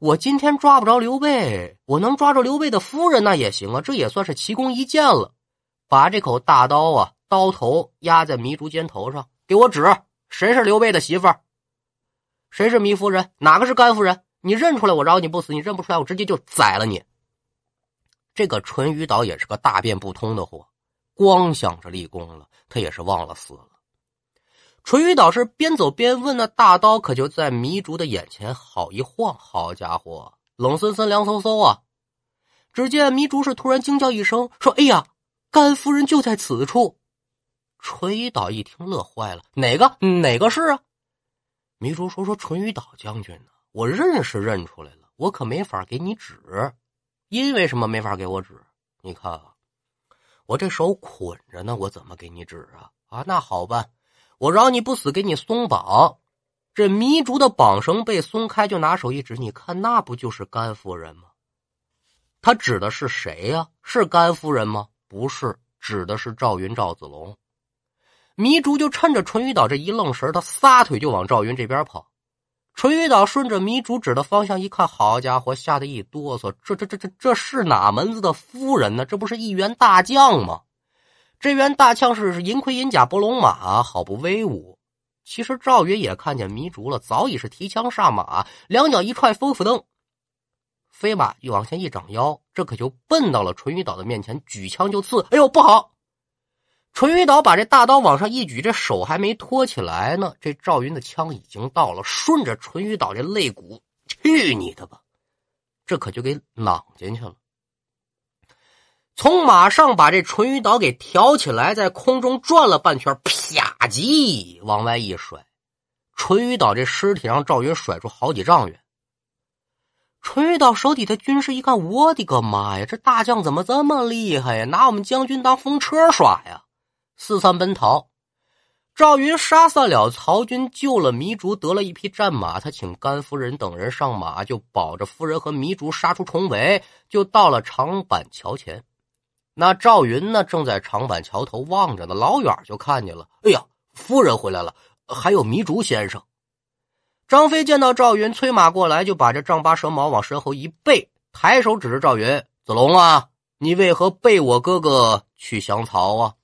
A: 我今天抓不着刘备，我能抓着刘备的夫人那也行啊，这也算是奇功一件了。把这口大刀啊，刀头压在糜竺肩头上，给我指谁是刘备的媳妇儿，谁是糜夫人，哪个是甘夫人？你认出来，我饶你不死；你认不出来，我直接就宰了你。这个淳于导也是个大变不通的货，光想着立功了，他也是忘了死了。淳于导是边走边问，那大刀可就在糜竺的眼前好一晃，好家伙，冷森森、凉飕飕啊！只见糜竺是突然惊叫一声，说：“哎呀，甘夫人就在此处！”淳于导一听乐坏了：“哪个？哪个是啊？”糜竺说：“说淳于导将军呢？我认识，认出来了，我可没法给你指。”因为什么没法给我指？你看啊，我这手捆着呢，我怎么给你指啊？啊，那好办，我饶你不死，给你松绑。这糜竺的绑绳被松开，就拿手一指，你看那不就是甘夫人吗？他指的是谁呀？是甘夫人吗？不是，指的是赵云赵子龙。糜竺就趁着淳于导这一愣神，他撒腿就往赵云这边跑。淳于导顺着糜竺指的方向一看，好家伙，吓得一哆嗦。这、这、这、这，这是哪门子的夫人呢？这不是一员大将吗？这员大将是银盔银甲博龙马，好不威武。其实赵云也看见糜竺了，早已是提枪上马，两脚一踹，风斧蹬，飞马又往前一长腰，这可就奔到了淳于导的面前，举枪就刺。哎呦，不好！淳于导把这大刀往上一举，这手还没托起来呢，这赵云的枪已经到了，顺着淳于导这肋骨，去你的吧！这可就给攮进去了。从马上把这淳于导给挑起来，在空中转了半圈，啪叽往外一甩，淳于导这尸体让赵云甩出好几丈远。淳于导手底的军士一看，我的个妈呀，这大将怎么这么厉害呀？拿我们将军当风车耍呀！四散奔逃，赵云杀散了曹军，救了糜竺，得了一匹战马。他请甘夫人等人上马，就保着夫人和糜竺杀出重围，就到了长板桥前。那赵云呢，正在长板桥头望着呢，老远就看见了。哎呀，夫人回来了，还有糜竺先生。张飞见到赵云催马过来，就把这丈八蛇矛往身后一背，抬手指着赵云：“子龙啊，你为何背我哥哥去降曹啊？”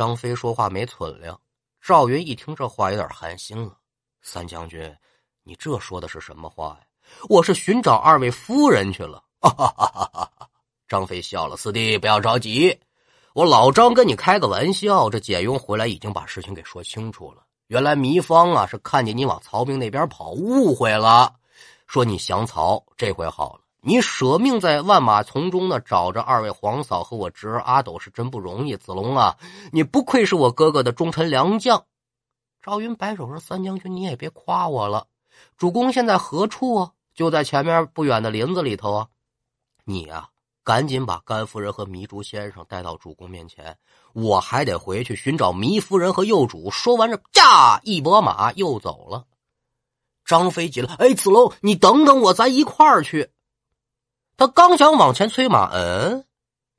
A: 张飞说话没存量，赵云一听这话有点寒心了。三将军，你这说的是什么话呀？我是寻找二位夫人去了。哈哈哈哈哈！张飞笑了，四弟不要着急，我老张跟你开个玩笑。这简雍回来已经把事情给说清楚了。原来糜芳啊是看见你往曹兵那边跑，误会了，说你降曹。这回好了。你舍命在万马丛中呢，找着二位皇嫂和我侄儿阿斗是真不容易。子龙啊，你不愧是我哥哥的忠臣良将。赵云摆手说：“三将军，你也别夸我了。主公现在何处啊？就在前面不远的林子里头啊。你呀，赶紧把甘夫人和糜竺先生带到主公面前，我还得回去寻找糜夫人和幼主。”说完这，驾一拨马又走了。张飞急了：“哎，子龙，你等等我，咱一块儿去。”他刚想往前催马，嗯，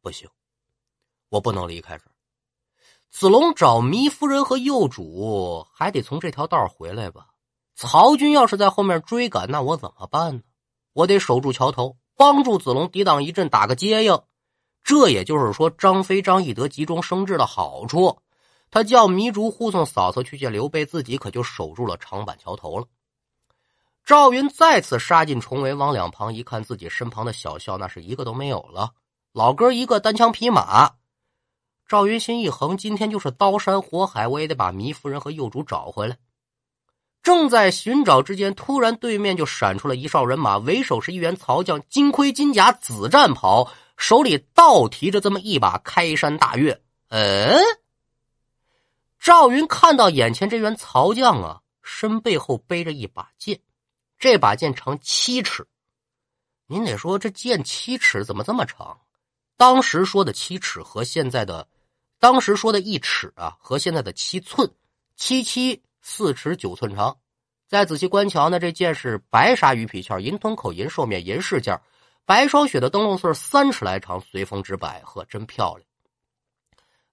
A: 不行，我不能离开这儿。子龙找糜夫人和幼主，还得从这条道回来吧？曹军要是在后面追赶，那我怎么办呢？我得守住桥头，帮助子龙抵挡一阵，打个接应。这也就是说，张飞、张翼德急中生智的好处。他叫糜竺护送嫂嫂去见刘备，自己可就守住了长板桥头了。赵云再次杀进重围，往两旁一看，自己身旁的小校那是一个都没有了。老哥一个单枪匹马，赵云心一横，今天就是刀山火海，我也得把糜夫人和幼主找回来。正在寻找之间，突然对面就闪出了一哨人马，为首是一员曹将，金盔金甲，紫战袍，手里倒提着这么一把开山大钺。嗯，赵云看到眼前这员曹将啊，身背后背着一把剑，这把剑长七尺。您得说这剑七尺怎么这么长？当时说的七尺和现在的，当时说的一尺啊，和现在的七寸，七七。四尺九寸长，再仔细观瞧呢，这剑是白鲨鱼皮鞘，银吞口，银兽面，银饰件，白霜雪的灯笼穗，三尺来长，随风直摆，呵，真漂亮。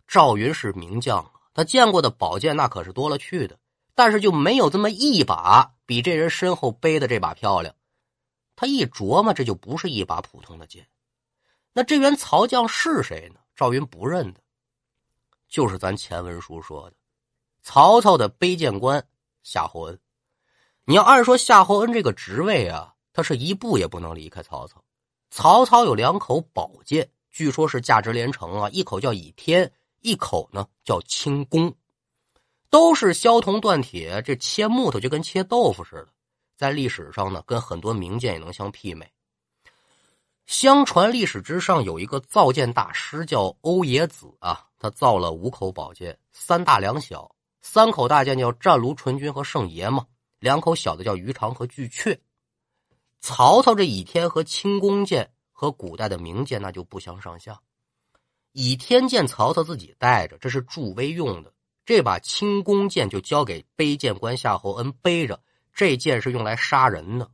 A: 赵云是名将啊，他见过的宝剑那可是多了去的，但是就没有这么一把比这人身后背的这把漂亮。他一琢磨，这就不是一把普通的剑。那这员曹将是谁呢？赵云不认得，就是咱前文书说的。曹操的卑贱官夏侯恩，你要按说夏侯恩这个职位啊，他是一步也不能离开曹操。曹操有两口宝剑，据说是价值连城啊，一口叫倚天，一口呢叫清宫，都是削铜锻铁，这切木头就跟切豆腐似的。在历史上呢，跟很多名剑也能相媲美。相传历史之上有一个造剑大师叫欧冶子啊，他造了五口宝剑，三大两小。三口大剑叫战卢、纯君和圣爷嘛，两口小的叫鱼肠和巨阙。曹操这倚天和清宫剑和古代的名剑那就不相上下。倚天剑曹操自己带着，这是助威用的；这把清宫剑就交给背剑官夏侯恩背着，这剑是用来杀人的。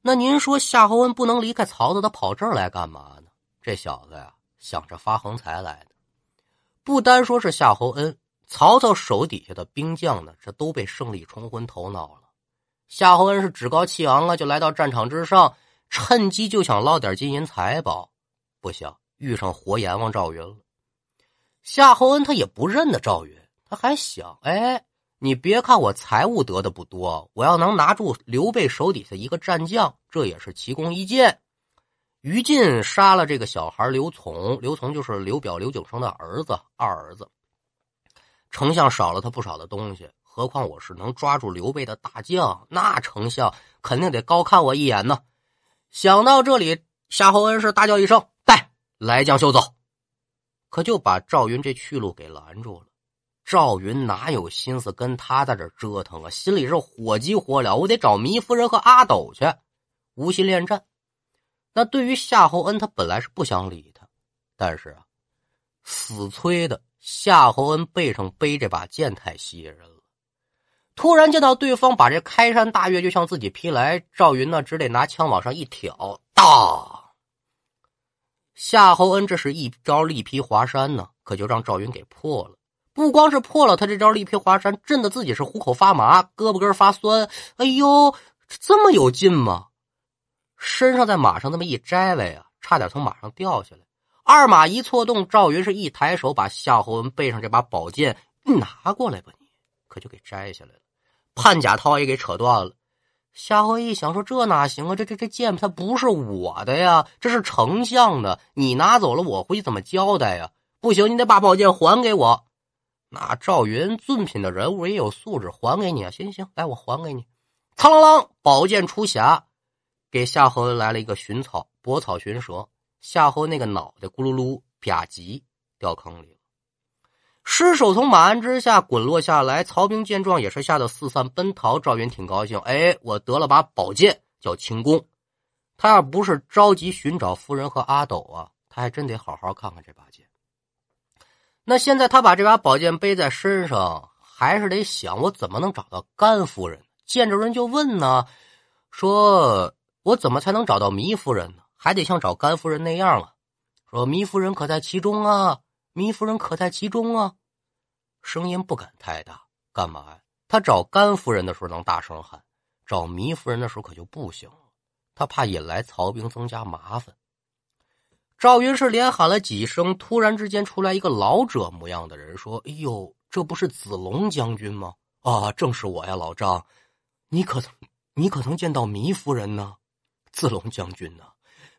A: 那您说夏侯恩不能离开曹操，他跑这儿来干嘛呢？这小子呀，想着发横财来的。不单说是夏侯恩。曹操手底下的兵将呢，这都被胜利冲昏头脑了。夏侯恩是趾高气昂啊，就来到战场之上，趁机就想捞点金银财宝。不想遇上活阎王赵云了。夏侯恩他也不认得赵云，他还想：哎，你别看我财物得的不多，我要能拿住刘备手底下一个战将，这也是奇功一件。于禁杀了这个小孩刘琮，刘琮就是刘表刘景升的儿子，二儿子。丞相少了他不少的东西，何况我是能抓住刘备的大将，那丞相肯定得高看我一眼呢。想到这里，夏侯恩是大叫一声：“带来将休走！”可就把赵云这去路给拦住了。赵云哪有心思跟他在这折腾啊？心里是火急火燎，我得找糜夫人和阿斗去，无心恋战。那对于夏侯恩，他本来是不想理他，但是啊，死催的。夏侯恩背上背这把剑太吸引人了，突然见到对方把这开山大月就向自己劈来，赵云呢只得拿枪往上一挑，当！夏侯恩这是一招力劈华山呢，可就让赵云给破了。不光是破了，他这招力劈华山震得自己是虎口发麻，胳膊根发酸。哎呦，这么有劲吗？身上在马上那么一摘来呀，差点从马上掉下来。二马一错动，赵云是一抬手，把夏侯恩背上这把宝剑拿过来吧，你可就给摘下来了，判甲套也给扯断了。夏侯一想说：“这哪行啊？这这这剑它不是我的呀，这是丞相的，你拿走了，我回去怎么交代呀？不行，你得把宝剑还给我。”那赵云尊品的人物也有素质，还给你啊！行行行，来，我还给你。苍啷啷，宝剑出匣，给夏侯来了一个寻草，搏草寻蛇。夏侯那个脑袋咕噜噜吧唧掉坑里，尸首从马鞍之下滚落下来。曹兵见状也是吓得四散奔逃。赵云挺高兴，哎，我得了把宝剑，叫清宫。他要不是着急寻找夫人和阿斗啊，他还真得好好看看这把剑。那现在他把这把宝剑背在身上，还是得想我怎么能找到甘夫人？见着人就问呢，说我怎么才能找到糜夫人呢？还得像找甘夫人那样啊，说糜夫人可在其中啊？糜夫人可在其中啊？声音不敢太大，干嘛呀？他找甘夫人的时候能大声喊，找糜夫人的时候可就不行，他怕引来曹兵增加麻烦。赵云是连喊了几声，突然之间出来一个老者模样的人，说：“哎呦，这不是子龙将军吗？啊，正是我呀，老张，你可曾你可曾见到糜夫人呢？子龙将军呢？”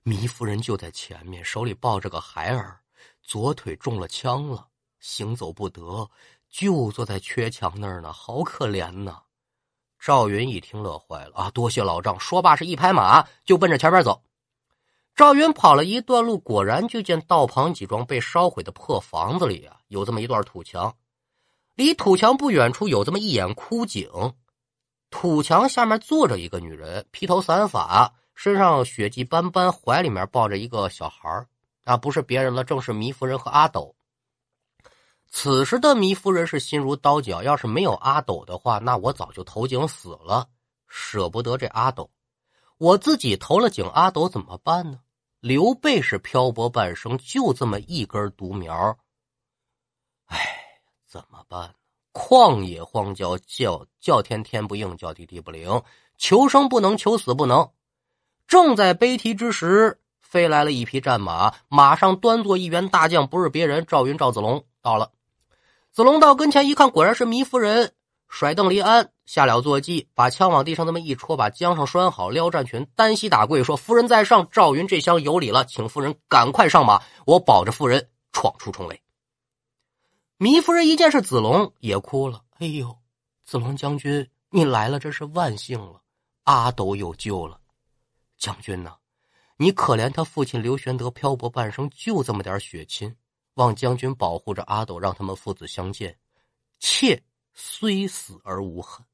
A: 糜夫人就在前面，手里抱着个孩儿，左腿中了枪了，行走不得，就坐在缺墙那儿呢，好可怜呐！赵云一听乐坏了啊！多谢老丈。说罢是一拍马就奔着前面走。赵云跑了一段路，果然就见道旁几幢被烧毁的破房子里啊，有这么一段土墙。离土墙不远处有这么一眼枯井，土墙下面坐着一个女人，披头散发，身上血迹斑斑，怀里面抱着一个小孩啊，不是别人了，正是糜夫人和阿斗。此时的糜夫人是心如刀绞，要是没有阿斗的话，那我早就投井死了。舍不得这阿斗，我自己投了井，阿斗怎么办呢？刘备是漂泊半生，就这么一根独苗。哎，怎么办？旷野荒郊，叫叫天天不应，叫地地不灵，求生不能，求死不能。正在悲啼之时，飞来了一匹战马，马上端坐一员大将，不是别人，赵云赵子龙到了。子龙到跟前一看，果然是糜夫人，甩蹬离鞍，下了坐骑，把枪往地上那么一戳，把缰绳拴好，撩战裙，单膝打跪说：“夫人在上，赵云这厢有礼了，请夫人赶快上马，我保着夫人闯出重围。”糜夫人一见是子龙，也哭了：“哎呦，子龙将军，你来了，真是万幸了，阿斗有救了。将军呐，你可怜他父亲刘玄德漂泊半生，就这么点血亲。”望将军保护着阿斗，让他们父子相见，妾虽死而无恨。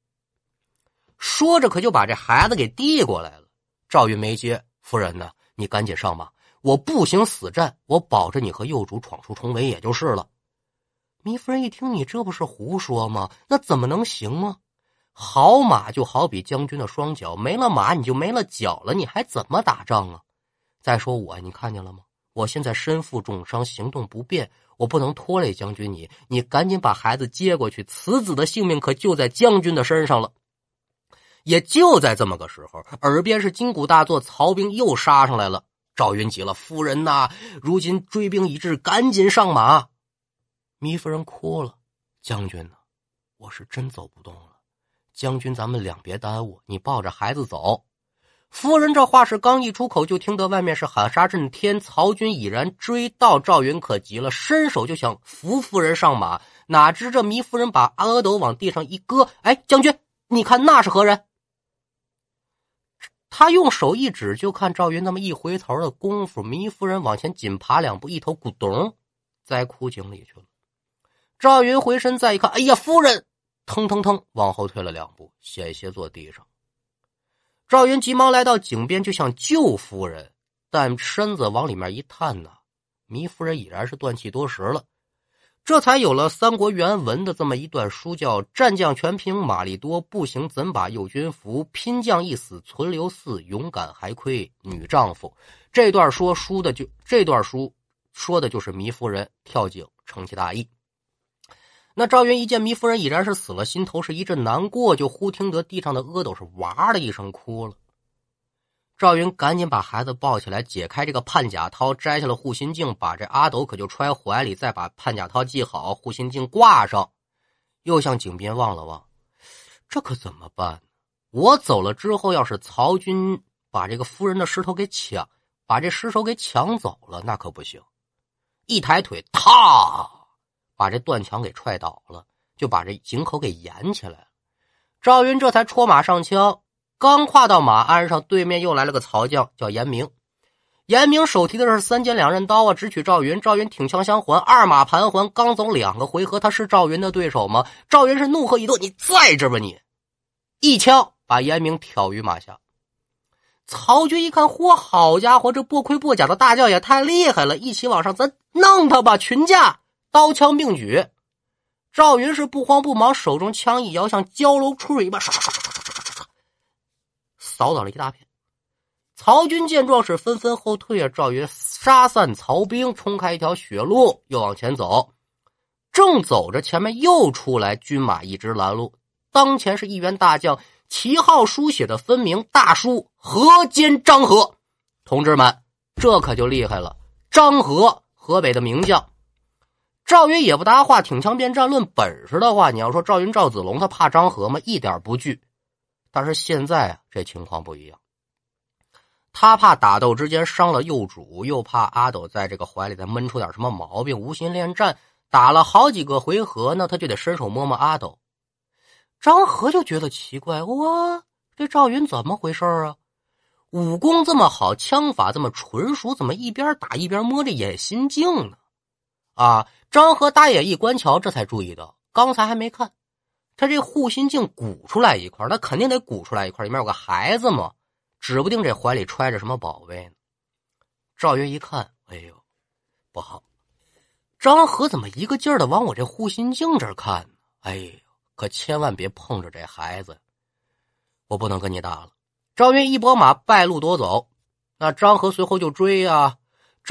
A: 说着，可就把这孩子给递过来了。赵云没接，夫人呢？你赶紧上马，我步行死战，我保着你和幼主闯出重围，也就是了。糜夫人一听，你这不是胡说吗？那怎么能行吗？好马就好比将军的双脚，没了马你就没了脚了，你还怎么打仗啊？再说我，你看见了吗？我现在身负重伤，行动不便，我不能拖累将军你。你赶紧把孩子接过去，此子的性命可就在将军的身上了。也就在这么个时候，耳边是金鼓大作，曹兵又杀上来了。赵云急了：“夫人呐，如今追兵已至，赶紧上马。”糜夫人哭了：“将军呢？我是真走不动了。将军，咱们两别耽误，你抱着孩子走。”夫人这话是刚一出口，就听得外面是喊杀震天，曹军已然追到，赵云可急了，伸手就想扶夫人上马，哪知这糜夫人把阿斗往地上一搁，哎，将军，你看那是何人？他用手一指，就看赵云那么一回头的功夫，糜夫人往前紧爬两步，一头咕咚栽枯井里去了。赵云回身再一看，哎呀，夫人，腾腾腾往后退了两步，险些坐地上。赵云急忙来到井边，就想救夫人，但身子往里面一探呢，糜夫人已然是断气多时了。这才有了三国原文的这么一段书，叫“战将全凭马力多，步行怎把右军服？拼将一死存留四，勇敢还亏女丈夫。”这段说书的就这段书说的就是糜夫人跳井成其大义。那赵云一见糜夫人已然是死了，心头是一阵难过，就忽听得地上的阿斗是哇的一声哭了。赵云赶紧把孩子抱起来，解开这个判甲套，摘下了护心镜，把这阿斗可就揣怀里，再把判甲套系好，护心镜挂上，又向井边望了望，这可怎么办？我走了之后，要是曹军把这个夫人的石头给抢，把这尸首给抢走了，那可不行。一抬腿，踏。把这断墙给踹倒了，就把这井口给掩起来了。赵云这才戳马上枪，刚跨到马鞍上，对面又来了个曹将，叫严明。严明手提的是三尖两刃刀啊，直取赵云。赵云挺枪相还，二马盘桓，刚走两个回合，他是赵云的对手吗？赵云是怒喝一顿：“你在这吧你！”一枪把严明挑于马下。曹军一看，嚯，好家伙，这不盔不甲的大将也太厉害了！一起往上，咱弄他吧，群架！刀枪并举，赵云是不慌不忙，手中枪一摇，像蛟龙出水一般，唰唰唰唰唰唰唰，扫倒了一大片。曹军见状是纷纷后退啊！赵云杀散曹兵，冲开一条血路，又往前走。正走着，前面又出来军马一支拦路。当前是一员大将，旗号书写的分明，大书“河间张合”。同志们，这可就厉害了！张合，河北的名将。赵云也不搭话，挺枪便战。论本事的话，你要说赵云赵子龙，他怕张合吗？一点不惧。但是现在啊，这情况不一样。他怕打斗之间伤了幼主，又怕阿斗在这个怀里再闷出点什么毛病，无心恋战。打了好几个回合呢，他就得伸手摸摸阿斗。张合就觉得奇怪，哇，这赵云怎么回事啊？武功这么好，枪法这么纯熟，怎么一边打一边摸着眼心镜呢？啊！张合大眼一观瞧，这才注意到，刚才还没看，他这护心镜鼓出来一块，那肯定得鼓出来一块，里面有个孩子嘛，指不定这怀里揣着什么宝贝呢。赵云一看，哎呦，不好！张合怎么一个劲儿的往我这护心镜这儿看呢？哎呦，可千万别碰着这孩子，我不能跟你打了。赵云一拨马，败路夺走。那张合随后就追啊。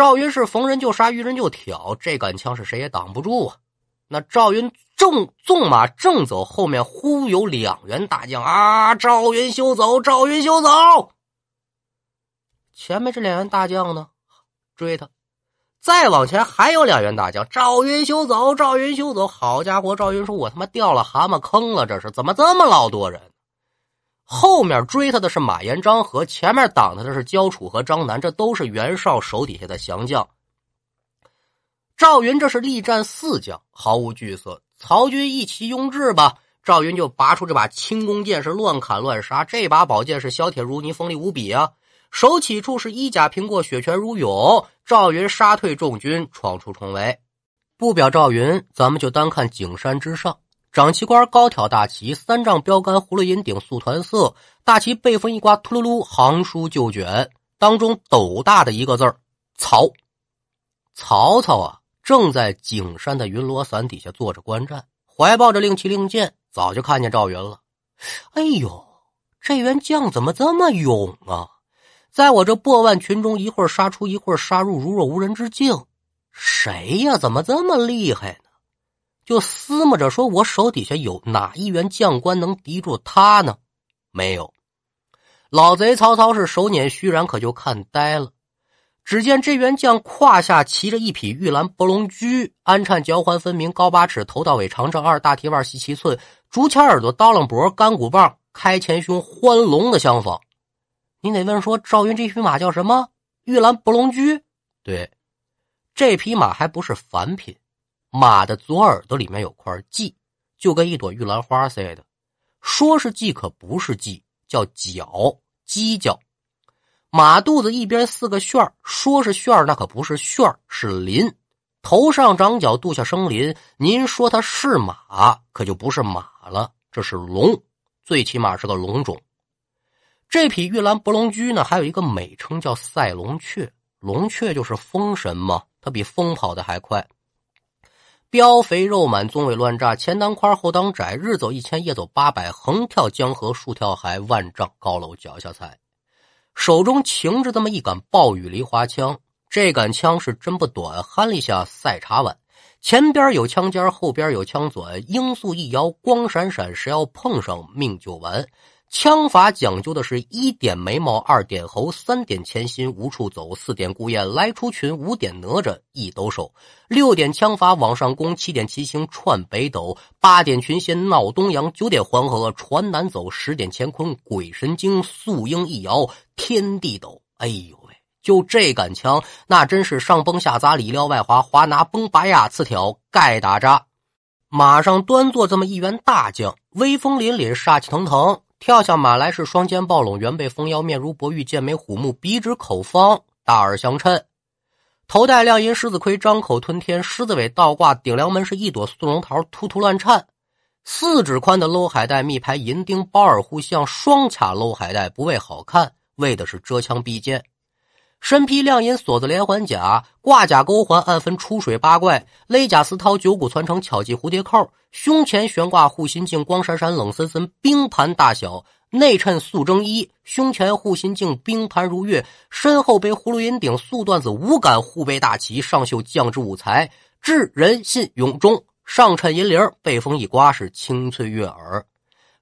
A: 赵云是逢人就杀，遇人就挑，这杆枪是谁也挡不住啊。那赵云正纵马正走，后面忽有两员大将啊！赵云休走，赵云休走。前面这两员大将呢，追他。再往前还有两员大将，赵云休走，赵云休走。好家伙，赵云说：“我他妈掉了蛤蟆坑了，这是怎么这么老多人？”后面追他的是马延、张和，前面挡他的是焦楚和张南，这都是袁绍手底下的降将。赵云这是力战四将，毫无惧色。曹军意气用事吧，赵云就拔出这把轻弓箭，是乱砍乱杀。这把宝剑是削铁如泥，锋利无比啊！手起处是衣甲平过，血泉如涌。赵云杀退众军，闯出重围。不表赵云，咱们就单看景山之上。长旗官高挑大旗，三丈标杆，葫芦银顶，素团色。大旗背风一刮，秃噜噜，行书就卷，当中斗大的一个字儿“曹”。曹操啊，正在景山的云罗伞底下坐着观战，怀抱着令旗令箭，早就看见赵云了。哎呦，这员将怎么这么勇啊？在我这破万群中，一会儿杀出，一会儿杀入，如若无人之境。谁呀？怎么这么厉害？就思摸着说：“我手底下有哪一员将官能敌住他呢？”没有，老贼曹操是手捻虚髯，可就看呆了。只见这员将胯下骑着一匹玉兰伯龙驹，鞍颤交环分明，高八尺，头到尾长正二，大蹄腕细七寸，竹签耳朵，刀楞脖，干骨棒，开前胸，欢龙的相仿。你得问说：“赵云这匹马叫什么？”玉兰伯龙驹。对，这匹马还不是凡品。马的左耳朵里面有块髻，就跟一朵玉兰花似的。说是髻，可不是髻，叫角，犄角。马肚子一边四个旋儿，说是旋儿，那可不是旋儿，是鳞。头上长角，肚下生鳞。您说它是马，可就不是马了，这是龙，最起码是个龙种。这匹玉兰伯龙驹呢，还有一个美称叫赛龙雀，龙雀就是风神嘛，它比风跑的还快。膘肥肉满，鬃尾乱炸，前裆宽后裆窄，日走一千，夜走八百，横跳江河，竖跳海，万丈高楼脚下踩。手中擎着这么一杆暴雨梨花枪，这杆枪是真不短，憨了一下赛茶碗，前边有枪尖，后边有枪钻，罂粟一摇，光闪闪，谁要碰上，命就完。枪法讲究的是一点眉毛，二点喉，三点前心，无处走；四点孤雁来出群，五点哪吒一抖手；六点枪法往上攻，七点七星串北斗，八点群仙闹东洋，九点黄河船南走，十点乾坤鬼神经，素鹰一摇天地抖。哎呦喂，就这杆枪，那真是上崩下砸，里撩外滑，滑拿崩拔压刺挑盖打扎。马上端坐这么一员大将，威风凛凛，杀气腾腾。跳下马来是双肩抱拢，圆背丰腰，面如薄玉，剑眉虎目，鼻直口方，大耳相衬，头戴亮银狮子盔，张口吞天，狮子尾倒挂顶梁门是一朵素龙桃，突突乱颤。四指宽的搂海带，密排银钉，包耳护像双卡搂海带，不为好看，为的是遮枪避箭。身披亮银锁子连环甲，挂甲钩环暗分出水八怪，勒甲丝绦九股攒成巧系蝴蝶扣，胸前悬挂护心镜，光闪闪冷森森，冰盘大小，内衬素征衣，胸前护心镜冰盘如月，身后背葫芦银顶素缎子五杆护背大旗，上绣将之五才，智仁信勇忠，上衬银铃，背风一刮是清脆悦耳。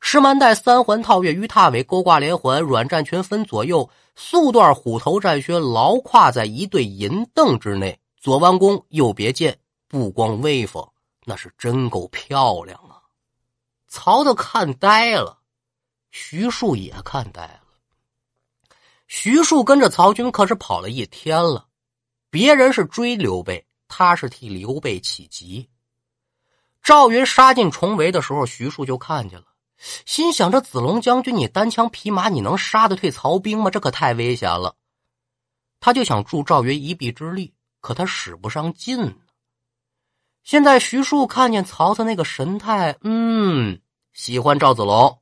A: 石蛮带三环套月，鱼踏尾勾挂连环，软战裙分左右，素缎虎头战靴牢跨在一对银镫之内，左弯弓，右别剑，不光威风，那是真够漂亮啊！曹操看呆了，徐庶也看呆了。徐庶跟着曹军可是跑了一天了，别人是追刘备，他是替刘备起急。赵云杀进重围的时候，徐庶就看见了。心想：这子龙将军，你单枪匹马，你能杀得退曹兵吗？这可太危险了。他就想助赵云一臂之力，可他使不上劲呢。现在徐庶看见曹操那个神态，嗯，喜欢赵子龙，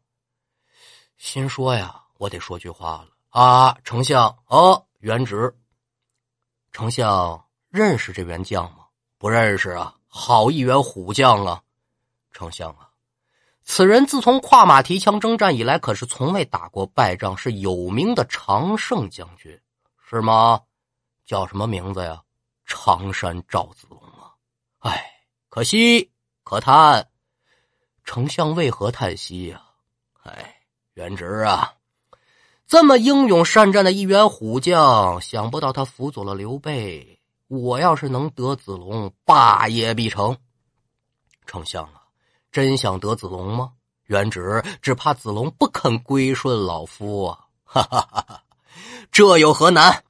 A: 心说呀，我得说句话了啊，丞相哦，原直，丞相认识这员将吗？不认识啊，好一员虎将啊，丞相啊。此人自从跨马提枪征战以来，可是从未打过败仗，是有名的常胜将军，是吗？叫什么名字呀？常山赵子龙啊！哎，可惜可叹，丞相为何叹息呀？哎，元直啊，这么英勇善战的一员虎将，想不到他辅佐了刘备。我要是能得子龙，霸业必成。丞相啊！真想得子龙吗？元直只怕子龙不肯归顺老夫啊！哈哈哈哈这有何难？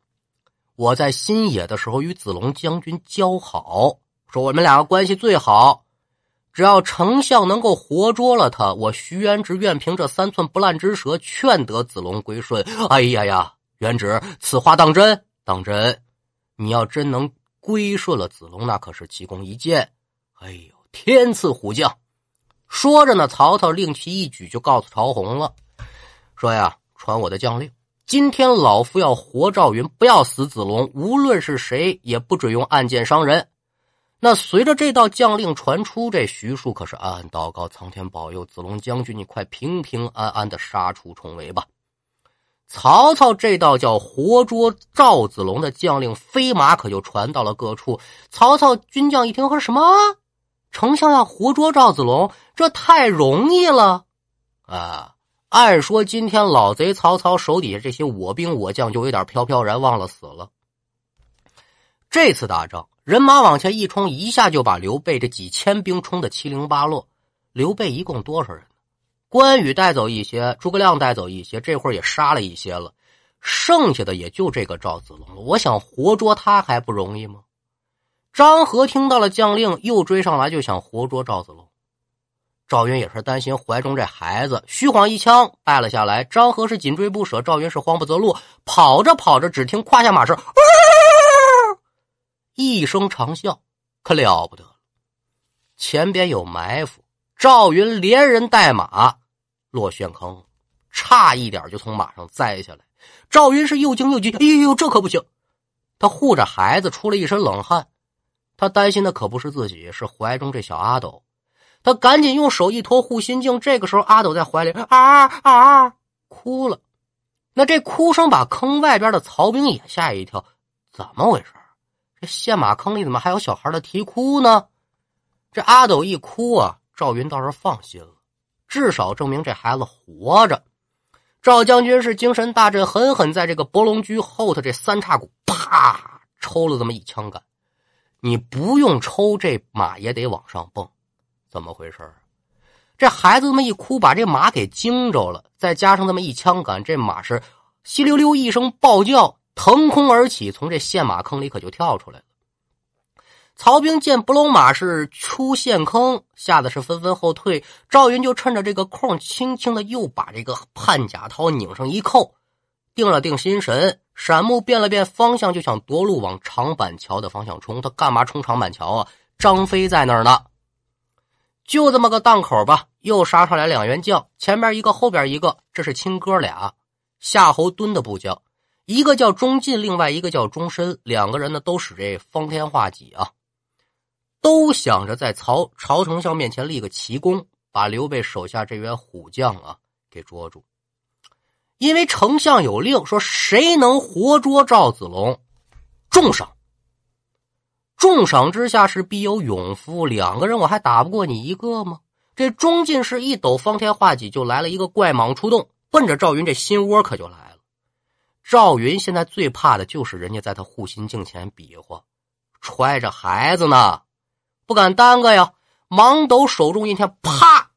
A: 我在新野的时候与子龙将军交好，说我们两个关系最好。只要丞相能够活捉了他，我徐元直愿凭这三寸不烂之舌劝得子龙归顺。哎呀呀，元直，此话当真？当真？你要真能归顺了子龙，那可是奇功一件。哎呦，天赐虎将！说着呢，曹操令其一举就告诉曹洪了，说呀，传我的将令，今天老夫要活赵云，不要死子龙，无论是谁也不准用暗箭伤人。那随着这道将令传出，这徐庶可是暗暗祷告：苍天保佑子龙将军，你快平平安安的杀出重围吧。曹操这道叫活捉赵子龙的将令飞马可就传到了各处。曹操军将一听，说什么？丞相要活捉赵子龙，这太容易了啊！按说今天老贼曹操手底下这些我兵我将就有点飘飘然，忘了死了。这次打仗，人马往前一冲，一下就把刘备这几千兵冲得七零八落。刘备一共多少人？关羽带走一些，诸葛亮带走一些，这会儿也杀了一些了，剩下的也就这个赵子龙了。我想活捉他还不容易吗？张合听到了将令，又追上来就想活捉赵子龙。赵云也是担心怀中这孩子，虚晃一枪败了下来。张合是紧追不舍，赵云是慌不择路，跑着跑着，只听胯下马是一声长啸，可了不得了，前边有埋伏。赵云连人带马落陷坑，差一点就从马上栽下来。赵云是又惊又急，哎呦，这可不行！他护着孩子，出了一身冷汗。他担心的可不是自己，是怀中这小阿斗。他赶紧用手一托护心镜，这个时候阿斗在怀里啊啊哭了。那这哭声把坑外边的曹兵也吓一跳，怎么回事？这陷马坑里怎么还有小孩的啼哭呢？这阿斗一哭啊，赵云倒是放心了，至少证明这孩子活着。赵将军是精神大振，狠狠在这个博龙驹后头这三叉骨啪抽了这么一枪杆。你不用抽，这马也得往上蹦，怎么回事这孩子这么一哭，把这马给惊着了，再加上这么一枪杆，这马是稀溜溜一声暴叫，腾空而起，从这陷马坑里可就跳出来了。曹兵见不龙马是出陷坑，吓得是纷纷后退。赵云就趁着这个空，轻轻的又把这个判甲套拧上一扣，定了定心神。闪目变了变方向，就想夺路往长板桥的方向冲。他干嘛冲长板桥啊？张飞在那儿呢。就这么个档口吧，又杀上来两员将，前边一个，后边一个，这是亲哥俩，夏侯惇的部将，一个叫钟进，另外一个叫钟申，两个人呢都使这方天画戟啊，都想着在曹曹丞相面前立个奇功，把刘备手下这员虎将啊给捉住。因为丞相有令说，谁能活捉赵子龙，重赏。重赏之下是必有勇夫。两个人我还打不过你一个吗？这钟进是一抖方天画戟，就来了一个怪蟒出洞，奔着赵云这心窝可就来。赵云现在最怕的就是人家在他护心镜前比划，揣着孩子呢，不敢耽搁呀，忙抖手中一天，啪！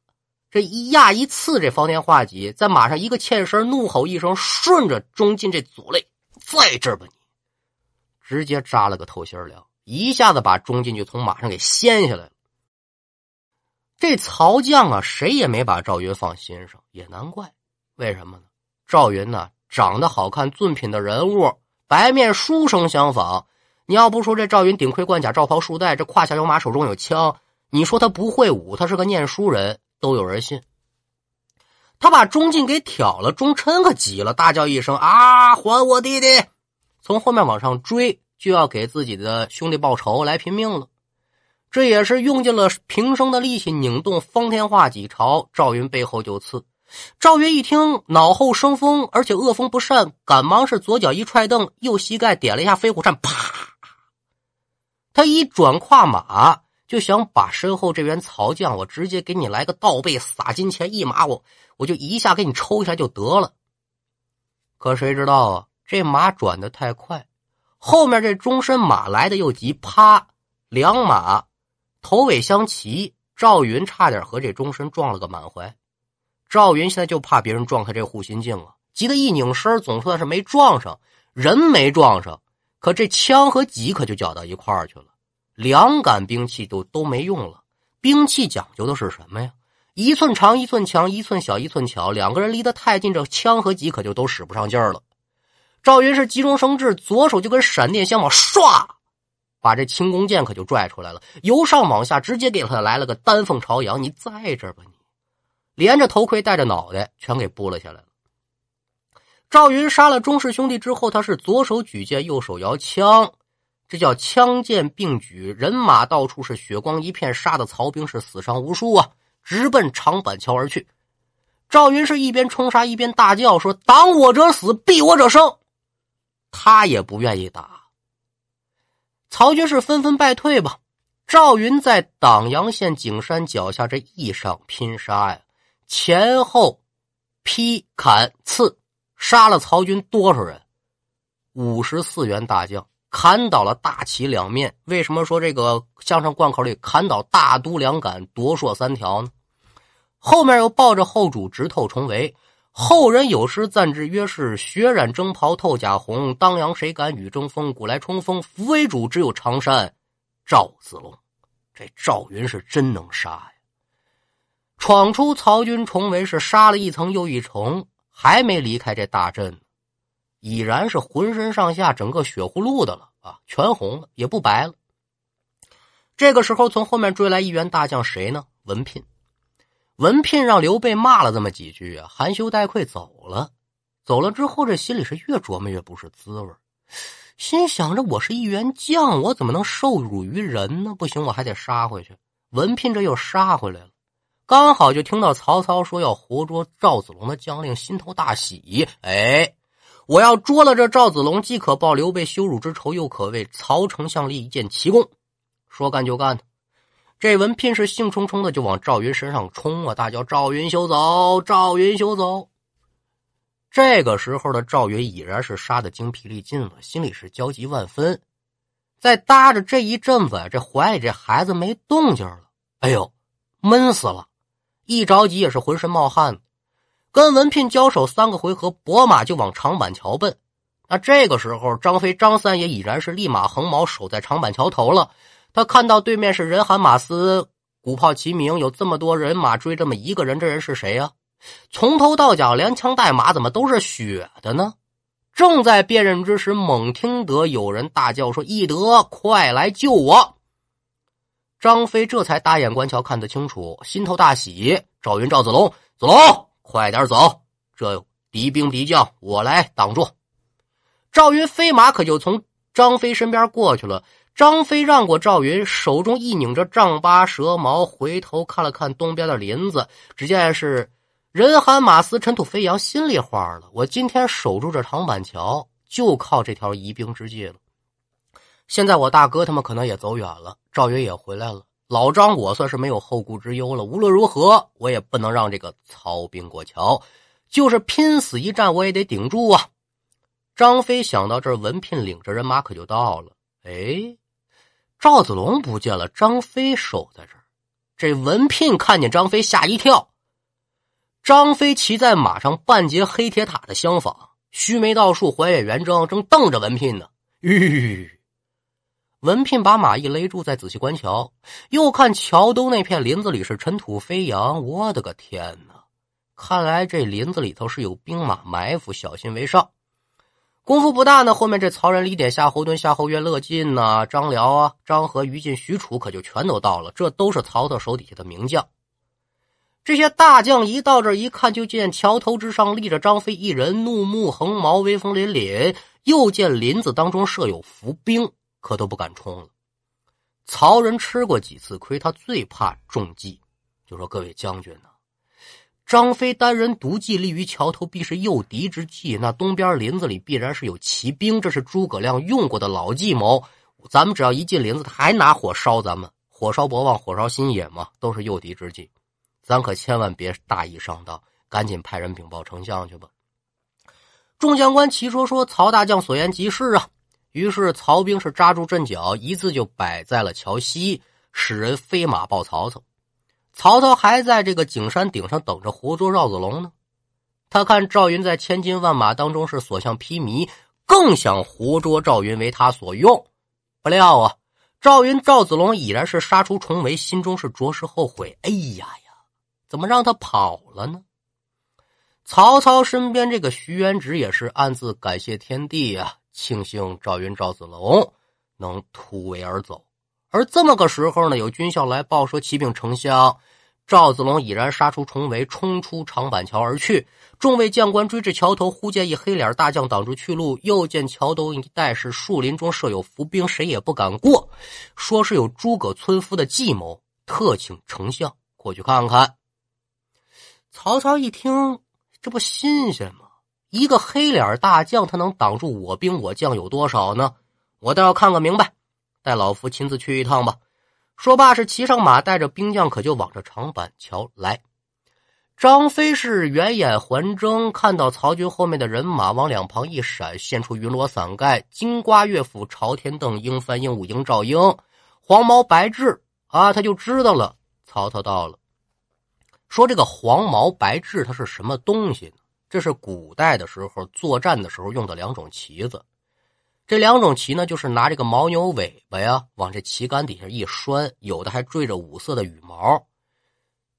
A: 这一压一刺，这方天画戟在马上一个欠身，怒吼一声，顺着钟进这左肋，在这吧你，直接扎了个透心凉，一下子把钟进就从马上给掀下来了。这曹将啊，谁也没把赵云放心上，也难怪。为什么呢？赵云呢，长得好看，俊品的人物，白面书生相仿。你要不说这赵云顶盔贯甲，罩袍束带，这胯下有马，手中有枪，你说他不会武，他是个念书人，都有人信。他把钟进给挑了，钟琛可急了，大叫一声：“啊，还我弟弟！”从后面往上追，就要给自己的兄弟报仇，来拼命了。这也是用尽了平生的力气，拧动方天画戟朝赵云背后就刺。赵云一听，脑后生风，而且恶风不善，赶忙是左脚一踹蹬，右膝盖点了一下飞虎扇，啪！他一转跨马，就想把身后这员曹将，我直接给你来个倒背撒金钱，一马我我就一下给你抽下来就得了。可谁知道啊，这马转的太快，后面这终身马来的又急，啪，两马。头尾相齐，赵云差点和这终身撞了个满怀。赵云现在就怕别人撞他这护心镜啊，急得一拧身，总算是没撞上，人没撞上，可这枪和戟可就搅到一块儿去了。两杆兵器都都没用了。兵器讲究的是什么呀？一寸长一寸强，一寸小一寸巧。两个人离得太近，这枪和戟可就都使不上劲儿了。赵云是急中生智，左手就跟闪电相往，唰。把这轻弓箭可就拽出来了，由上往下直接给他来了个丹凤朝阳。你在这吧，连着头盔带着脑袋全给拨了下来。赵云杀了钟氏兄弟之后，他是左手举剑，右手摇枪，这叫枪剑并举，人马到处是血光一片，杀的曹兵是死伤无数啊，直奔长板桥而去。赵云是一边冲杀一边大叫说：“挡我者死，避我者生。”他也不愿意打。曹军是纷纷败退吧。赵云在党阳县景山脚下这一场拼杀呀，前后劈砍刺，杀了曹军多少人？五十四员大将，砍倒了大旗两面。为什么说这个相声贯口里砍倒大都两杆，夺槊三条呢？后面又抱着后主直透重围。后人有诗赞之，曰是血染征袍透甲红，当阳谁敢与争锋？古来冲锋，扶为主，只有常山赵子龙。这赵云是真能杀呀！闯出曹军重围，是杀了一层又一层，还没离开这大阵，已然是浑身上下整个血葫芦的了啊，全红了，也不白了。这个时候，从后面追来一员大将，谁呢？文聘。文聘让刘备骂了这么几句啊，含羞带愧走了。走了之后，这心里是越琢磨越不是滋味心想着我是一员将，我怎么能受辱于人呢？不行，我还得杀回去。文聘这又杀回来了，刚好就听到曹操说要活捉赵子龙的将令，心头大喜。哎，我要捉了这赵子龙，既可报刘备羞辱之仇，又可为曹丞相立一件奇功。说干就干。这文聘是兴冲冲的就往赵云身上冲啊，大叫：“赵云休走！赵云休走！”这个时候的赵云已然是杀的精疲力尽了，心里是焦急万分。再搭着这一阵子，这怀里这孩子没动静了，哎呦，闷死了！一着急也是浑身冒汗，跟文聘交手三个回合，拨马就往长板桥奔。那这个时候，张飞、张三爷已然是立马横矛守在长板桥头了。他看到对面是人喊马嘶，鼓炮齐鸣，有这么多人马追这么一个人，这人是谁呀？从头到脚连枪带马怎么都是血的呢？正在辨认之时，猛听得有人大叫说：“翼德，快来救我！”张飞这才大眼观瞧，看得清楚，心头大喜。赵云、赵子龙，子龙，快点走！这敌兵敌将，我来挡住。赵云飞马可就从张飞身边过去了。张飞让过赵云，手中一拧着丈八蛇矛，回头看了看东边的林子，只见是人喊马嘶，尘土飞扬，心里话了。我今天守住这长板桥，就靠这条疑兵之计了。现在我大哥他们可能也走远了，赵云也回来了，老张我算是没有后顾之忧了。无论如何，我也不能让这个曹兵过桥，就是拼死一战，我也得顶住啊！张飞想到这儿，文聘领着人马可就到了。哎。赵子龙不见了，张飞守在这儿。这文聘看见张飞，吓一跳。张飞骑在马上，半截黑铁塔的相仿，须眉倒竖，怀远圆睁，正瞪着文聘呢。吁！文聘把马一勒住，再仔细观瞧，又看桥东那片林子里是尘土飞扬。我的个天哪！看来这林子里头是有兵马埋伏，小心为上。功夫不大呢，后面这曹仁、李典、夏侯惇、夏侯渊、乐进呐，张辽啊、张合、于禁、许褚，可就全都到了。这都是曹操手底下的名将。这些大将一到这一看，就见桥头之上立着张飞一人，怒目横毛，威风凛凛；又见林子当中设有伏兵，可都不敢冲了。曹仁吃过几次亏，他最怕中计，就说：“各位将军呢？”张飞单人独骑立于桥头，必是诱敌之计。那东边林子里必然是有骑兵，这是诸葛亮用过的老计谋。咱们只要一进林子，他还拿火烧咱们，火烧博望，火烧新野嘛，都是诱敌之计。咱可千万别大意上当，赶紧派人禀报丞相去吧。众将官齐说说曹大将所言极是啊。于是曹兵是扎住阵脚，一字就摆在了桥西，使人飞马报曹操。曹操还在这个景山顶上等着活捉赵子龙呢。他看赵云在千军万马当中是所向披靡，更想活捉赵云为他所用。不料啊，赵云赵子龙已然是杀出重围，心中是着实后悔。哎呀呀，怎么让他跑了呢？曹操身边这个徐元直也是暗自感谢天地啊，庆幸赵云赵子龙能突围而走。而这么个时候呢，有军校来报说：“启禀丞相，赵子龙已然杀出重围，冲出长板桥而去。众位将官追至桥头，忽见一黑脸大将挡住去路，又见桥头一带是树林中设有伏兵，谁也不敢过。说是有诸葛村夫的计谋，特请丞相过去看看。”曹操一听，这不新鲜吗？一个黑脸大将，他能挡住我兵我将有多少呢？我倒要看个明白。带老夫亲自去一趟吧。说罢，是骑上马，带着兵将，可就往这长板桥来。张飞是远眼环睁，看到曹军后面的人马往两旁一闪，现出云罗伞盖、金瓜乐府、朝天凳、鹰翻鹦鹉、鹰照鹰、黄毛白雉啊，他就知道了，曹操到了。说这个黄毛白雉它是什么东西呢？这是古代的时候作战的时候用的两种旗子。这两种旗呢，就是拿这个牦牛尾巴呀，往这旗杆底下一拴，有的还缀着五色的羽毛，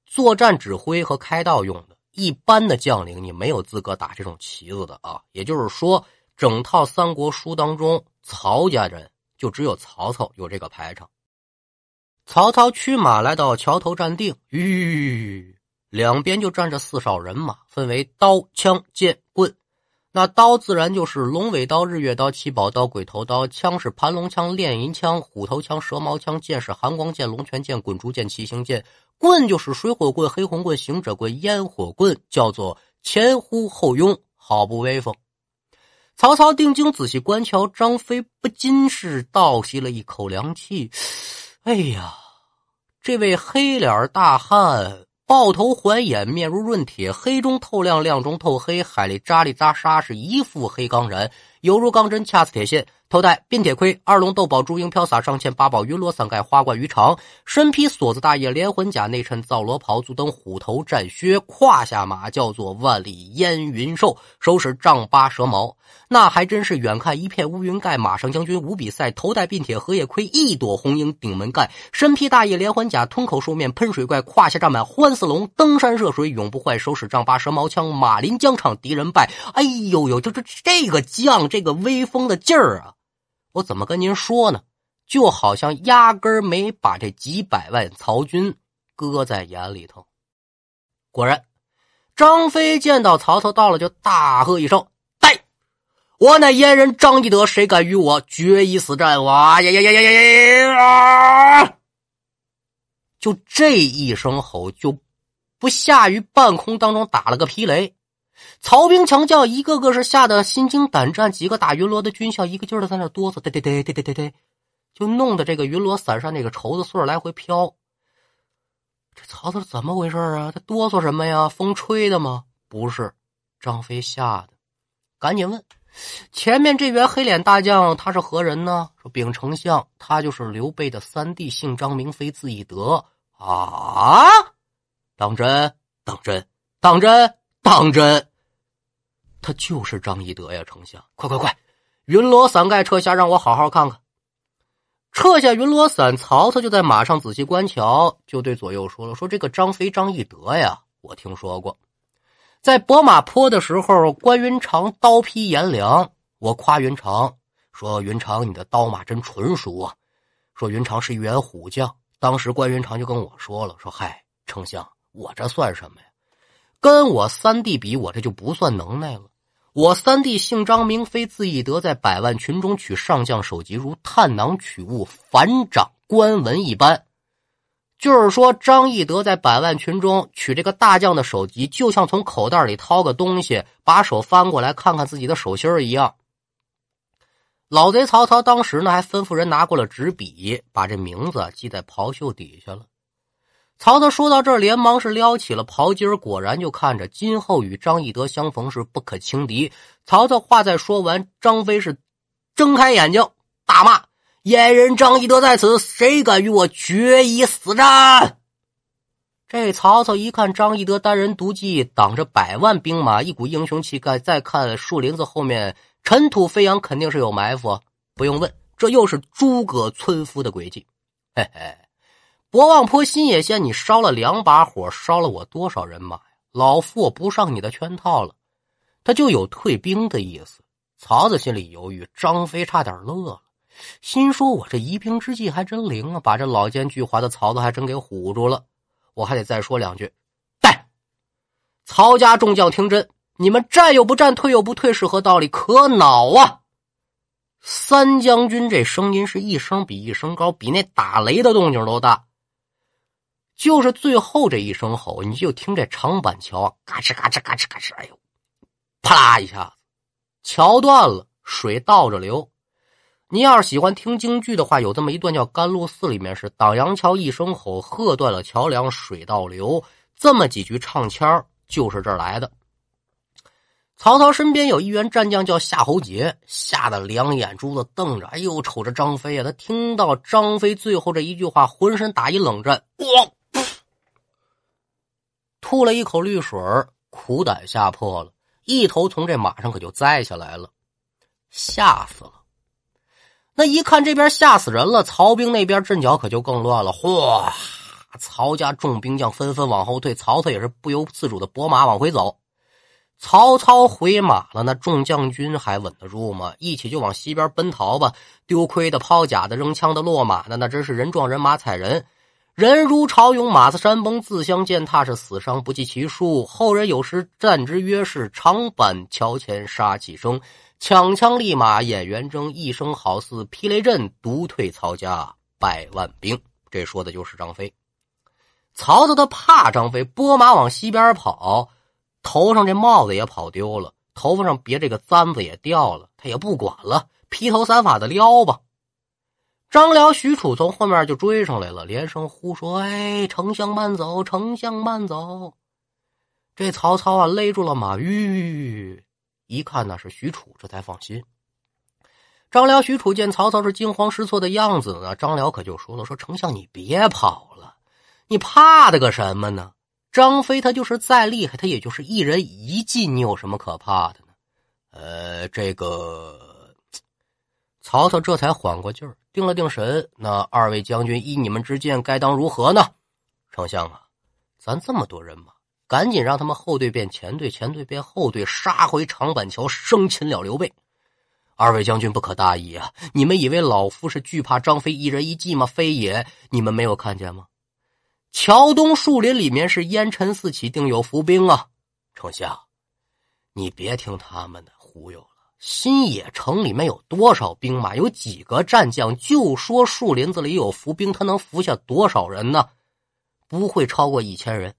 A: 作战指挥和开道用的。一般的将领你没有资格打这种旗子的啊。也就是说，整套三国书当中，曹家人就只有曹操有这个排场。曹操驱马来到桥头站定，吁，两边就站着四哨人马，分为刀、枪、剑、棍。那刀自然就是龙尾刀、日月刀、七宝刀、鬼头刀；枪是盘龙枪、炼银枪、虎头枪、蛇矛枪；剑是寒光剑、龙泉剑、滚珠剑、七星剑；棍就是水火棍、黑红棍、行者棍、烟火棍，叫做前呼后拥，好不威风。曹操定睛仔细观瞧，张飞不禁是倒吸了一口凉气。哎呀，这位黑脸大汉！抱头环眼，面如润铁，黑中透亮，亮中透黑，海里扎里扎沙，是一副黑钢人，犹如钢针，恰似铁线。头戴鬓铁盔，二龙斗宝，朱缨飘洒上嵌，八宝云罗伞盖，花冠鱼肠，身披锁子大叶连环甲，内衬皂罗袍，足蹬虎头战靴，胯下马叫做万里烟云兽，手使丈八蛇矛。那还真是远看一片乌云盖，马上将军无比赛。头戴鬓铁荷叶盔，一朵红缨顶门盖，身披大叶连环甲，吞口兽面喷水怪，胯下站满欢似龙，登山涉水永不坏，手使丈八蛇矛枪，马临疆场敌人败。哎呦呦，就这这个将，这个威风的劲儿啊！我怎么跟您说呢？就好像压根儿没把这几百万曹军搁在眼里头。果然，张飞见到曹操到了，就大喝一声：“呔！我乃燕人张翼德，谁敢与我决一死战？哇呀呀呀呀呀呀！”就这一声吼，就不下于半空当中打了个霹雷。曹兵强将一个个是吓得心惊胆战，几个打云罗的军校一个劲儿的在那哆嗦，对对对对对对对，就弄得这个云罗伞上那个绸子穗来回飘。这曹操是怎么回事啊？他哆嗦什么呀？风吹的吗？不是，张飞吓的，赶紧问前面这员黑脸大将他是何人呢？说禀丞相，他就是刘备的三弟，姓张，名飞，字翼德。啊！当真？当真？当真？当真？他就是张翼德呀，丞相！快快快，云罗伞盖撤下，让我好好看看。撤下云罗伞，曹操就在马上仔细观瞧，就对左右说了：“说这个张飞张翼德呀，我听说过，在博马坡的时候，关云长刀劈颜良，我夸云长说云长你的刀马真纯熟啊，说云长是一员虎将。当时关云长就跟我说了：说嗨，丞相，我这算什么呀？跟我三弟比，我这就不算能耐了。”我三弟姓张，名飞，字翼德，在百万群中取上将首级，如探囊取物，反掌观文一般。就是说，张翼德在百万群中取这个大将的首级，就像从口袋里掏个东西，把手翻过来看看自己的手心一样。老贼曹操当时呢，还吩咐人拿过了纸笔，把这名字记在袍袖底下了。曹操说到这儿，连忙是撩起了袍襟果然就看着今后与张翼德相逢是不可轻敌。曹操话再说完，张飞是睁开眼睛大骂：“阉人张翼德在此，谁敢与我决一死战？”这曹操一看张翼德单人独骑，挡着百万兵马，一股英雄气概。再看树林子后面尘土飞扬，肯定是有埋伏。不用问，这又是诸葛村夫的诡计。嘿嘿。博望坡新野县，你烧了两把火，烧了我多少人马呀？老夫我不上你的圈套了，他就有退兵的意思。曹操心里犹豫，张飞差点乐了，心说：“我这疑兵之计还真灵啊，把这老奸巨猾的曹操还真给唬住了。我还得再说两句。”带曹家众将听真，你们战又不战，退又不退，是何道理？可恼啊！三将军这声音是一声比一声高，比那打雷的动静都大。就是最后这一声吼，你就听这长板桥嘎吱嘎吱嘎吱嘎吱，哎呦，啪啦一下子，桥断了，水倒着流。你要是喜欢听京剧的话，有这么一段叫《甘露寺》，里面是挡阳桥一声吼，喝断了桥梁，水倒流。这么几句唱腔就是这儿来的。曹操身边有一员战将叫夏侯杰，吓得两眼珠子瞪着，哎呦，瞅着张飞啊！他听到张飞最后这一句话，浑身打一冷战，咣！吐了一口绿水苦胆吓破了，一头从这马上可就栽下来了，吓死了。那一看这边吓死人了，曹兵那边阵脚可就更乱了。哗，曹家众兵将纷纷往后退，曹操也是不由自主的拨马往回走。曹操回马了，那众将军还稳得住吗？一起就往西边奔逃吧！丢盔的、抛甲的、扔枪的、落马的，那真是人撞人，马踩人。人如潮涌，马似山崩，自相践踏，是死伤不计其数。后人有时赞之曰：“是长板桥前杀气生，抢枪立马演圆睁，一声好似霹雷震，独退曹家百万兵。”这说的就是张飞。曹操他怕张飞，拨马往西边跑，头上这帽子也跑丢了，头发上别这个簪子也掉了，他也不管了，披头散发的撩吧。张辽、许褚从后面就追上来了，连声呼说：“哎，丞相慢走，丞相慢走！”这曹操啊，勒住了马，吁，一看那是许褚，这才放心。张辽、许褚见曹操是惊慌失措的样子呢，张辽可就说了：“说丞相，你别跑了，你怕的个什么呢？张飞他就是再厉害，他也就是一人一骑，你有什么可怕的呢？”呃，这个。曹操这才缓过劲儿，定了定神。那二位将军依你们之见，该当如何呢？丞相啊，咱这么多人马，赶紧让他们后队变前队，前队变后队，杀回长板桥，生擒了刘备。二位将军不可大意啊！你们以为老夫是惧怕张飞一人一骑吗？非也！你们没有看见吗？桥东树林里面是烟尘四起，定有伏兵啊！丞相，你别听他们的忽悠。新野城里面有多少兵马？有几个战将？就说树林子里有伏兵，他能伏下多少人呢？不会超过一千人。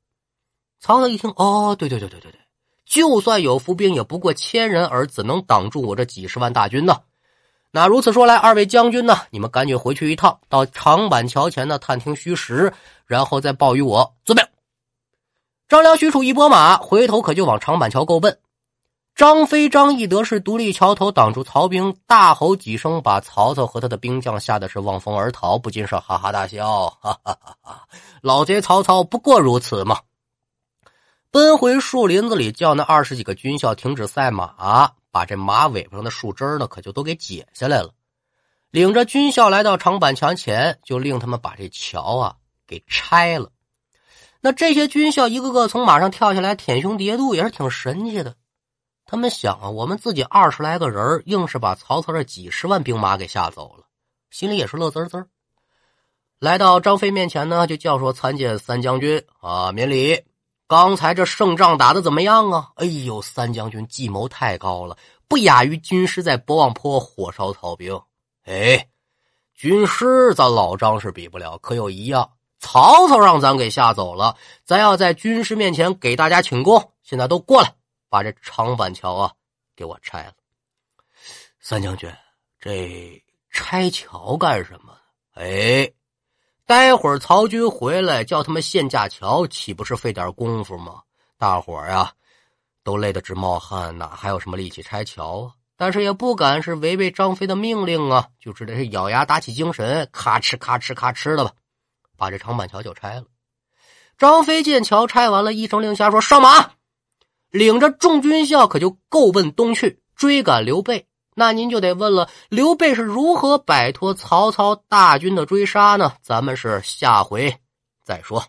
A: 曹操一听，哦，对对对对对对，就算有伏兵，也不过千人，而怎能挡住我这几十万大军呢？那如此说来，二位将军呢？你们赶紧回去一趟，到长板桥前呢探听虚实，然后再报与我。遵命。张辽、许褚一拨马，回头可就往长板桥够奔。张飞、张翼德是独立桥头挡住曹兵，大吼几声，把曹操和他的兵将吓得是望风而逃，不禁是哈哈大笑。哈哈哈哈老贼曹操不过如此嘛！奔回树林子里，叫那二十几个军校停止赛马，把这马尾巴上的树枝呢，可就都给解下来了。领着军校来到长板墙前，就令他们把这桥啊给拆了。那这些军校一个个从马上跳下来，舔胸叠肚，也是挺神气的。他们想啊，我们自己二十来个人，硬是把曹操这几十万兵马给吓走了，心里也是乐滋滋。来到张飞面前呢，就叫说：“参见三将军啊，免礼。刚才这胜仗打的怎么样啊？”哎呦，三将军计谋太高了，不亚于军师在博望坡火烧曹兵。哎，军师咱老张是比不了，可有一样，曹操让咱给吓走了，咱要在军师面前给大家请功。现在都过来。把这长板桥啊，给我拆了。三将军，这拆桥干什么？哎，待会儿曹军回来，叫他们现架桥，岂不是费点功夫吗？大伙儿呀，都累得直冒汗，哪还有什么力气拆桥啊？但是也不敢是违背张飞的命令啊，就只得是咬牙打起精神，咔哧咔哧咔哧的吧，把这长板桥就拆了。张飞见桥拆完了，一声令下说：“上马。”领着众军校可就够奔东去追赶刘备，那您就得问了：刘备是如何摆脱曹操大军的追杀呢？咱们是下回再说。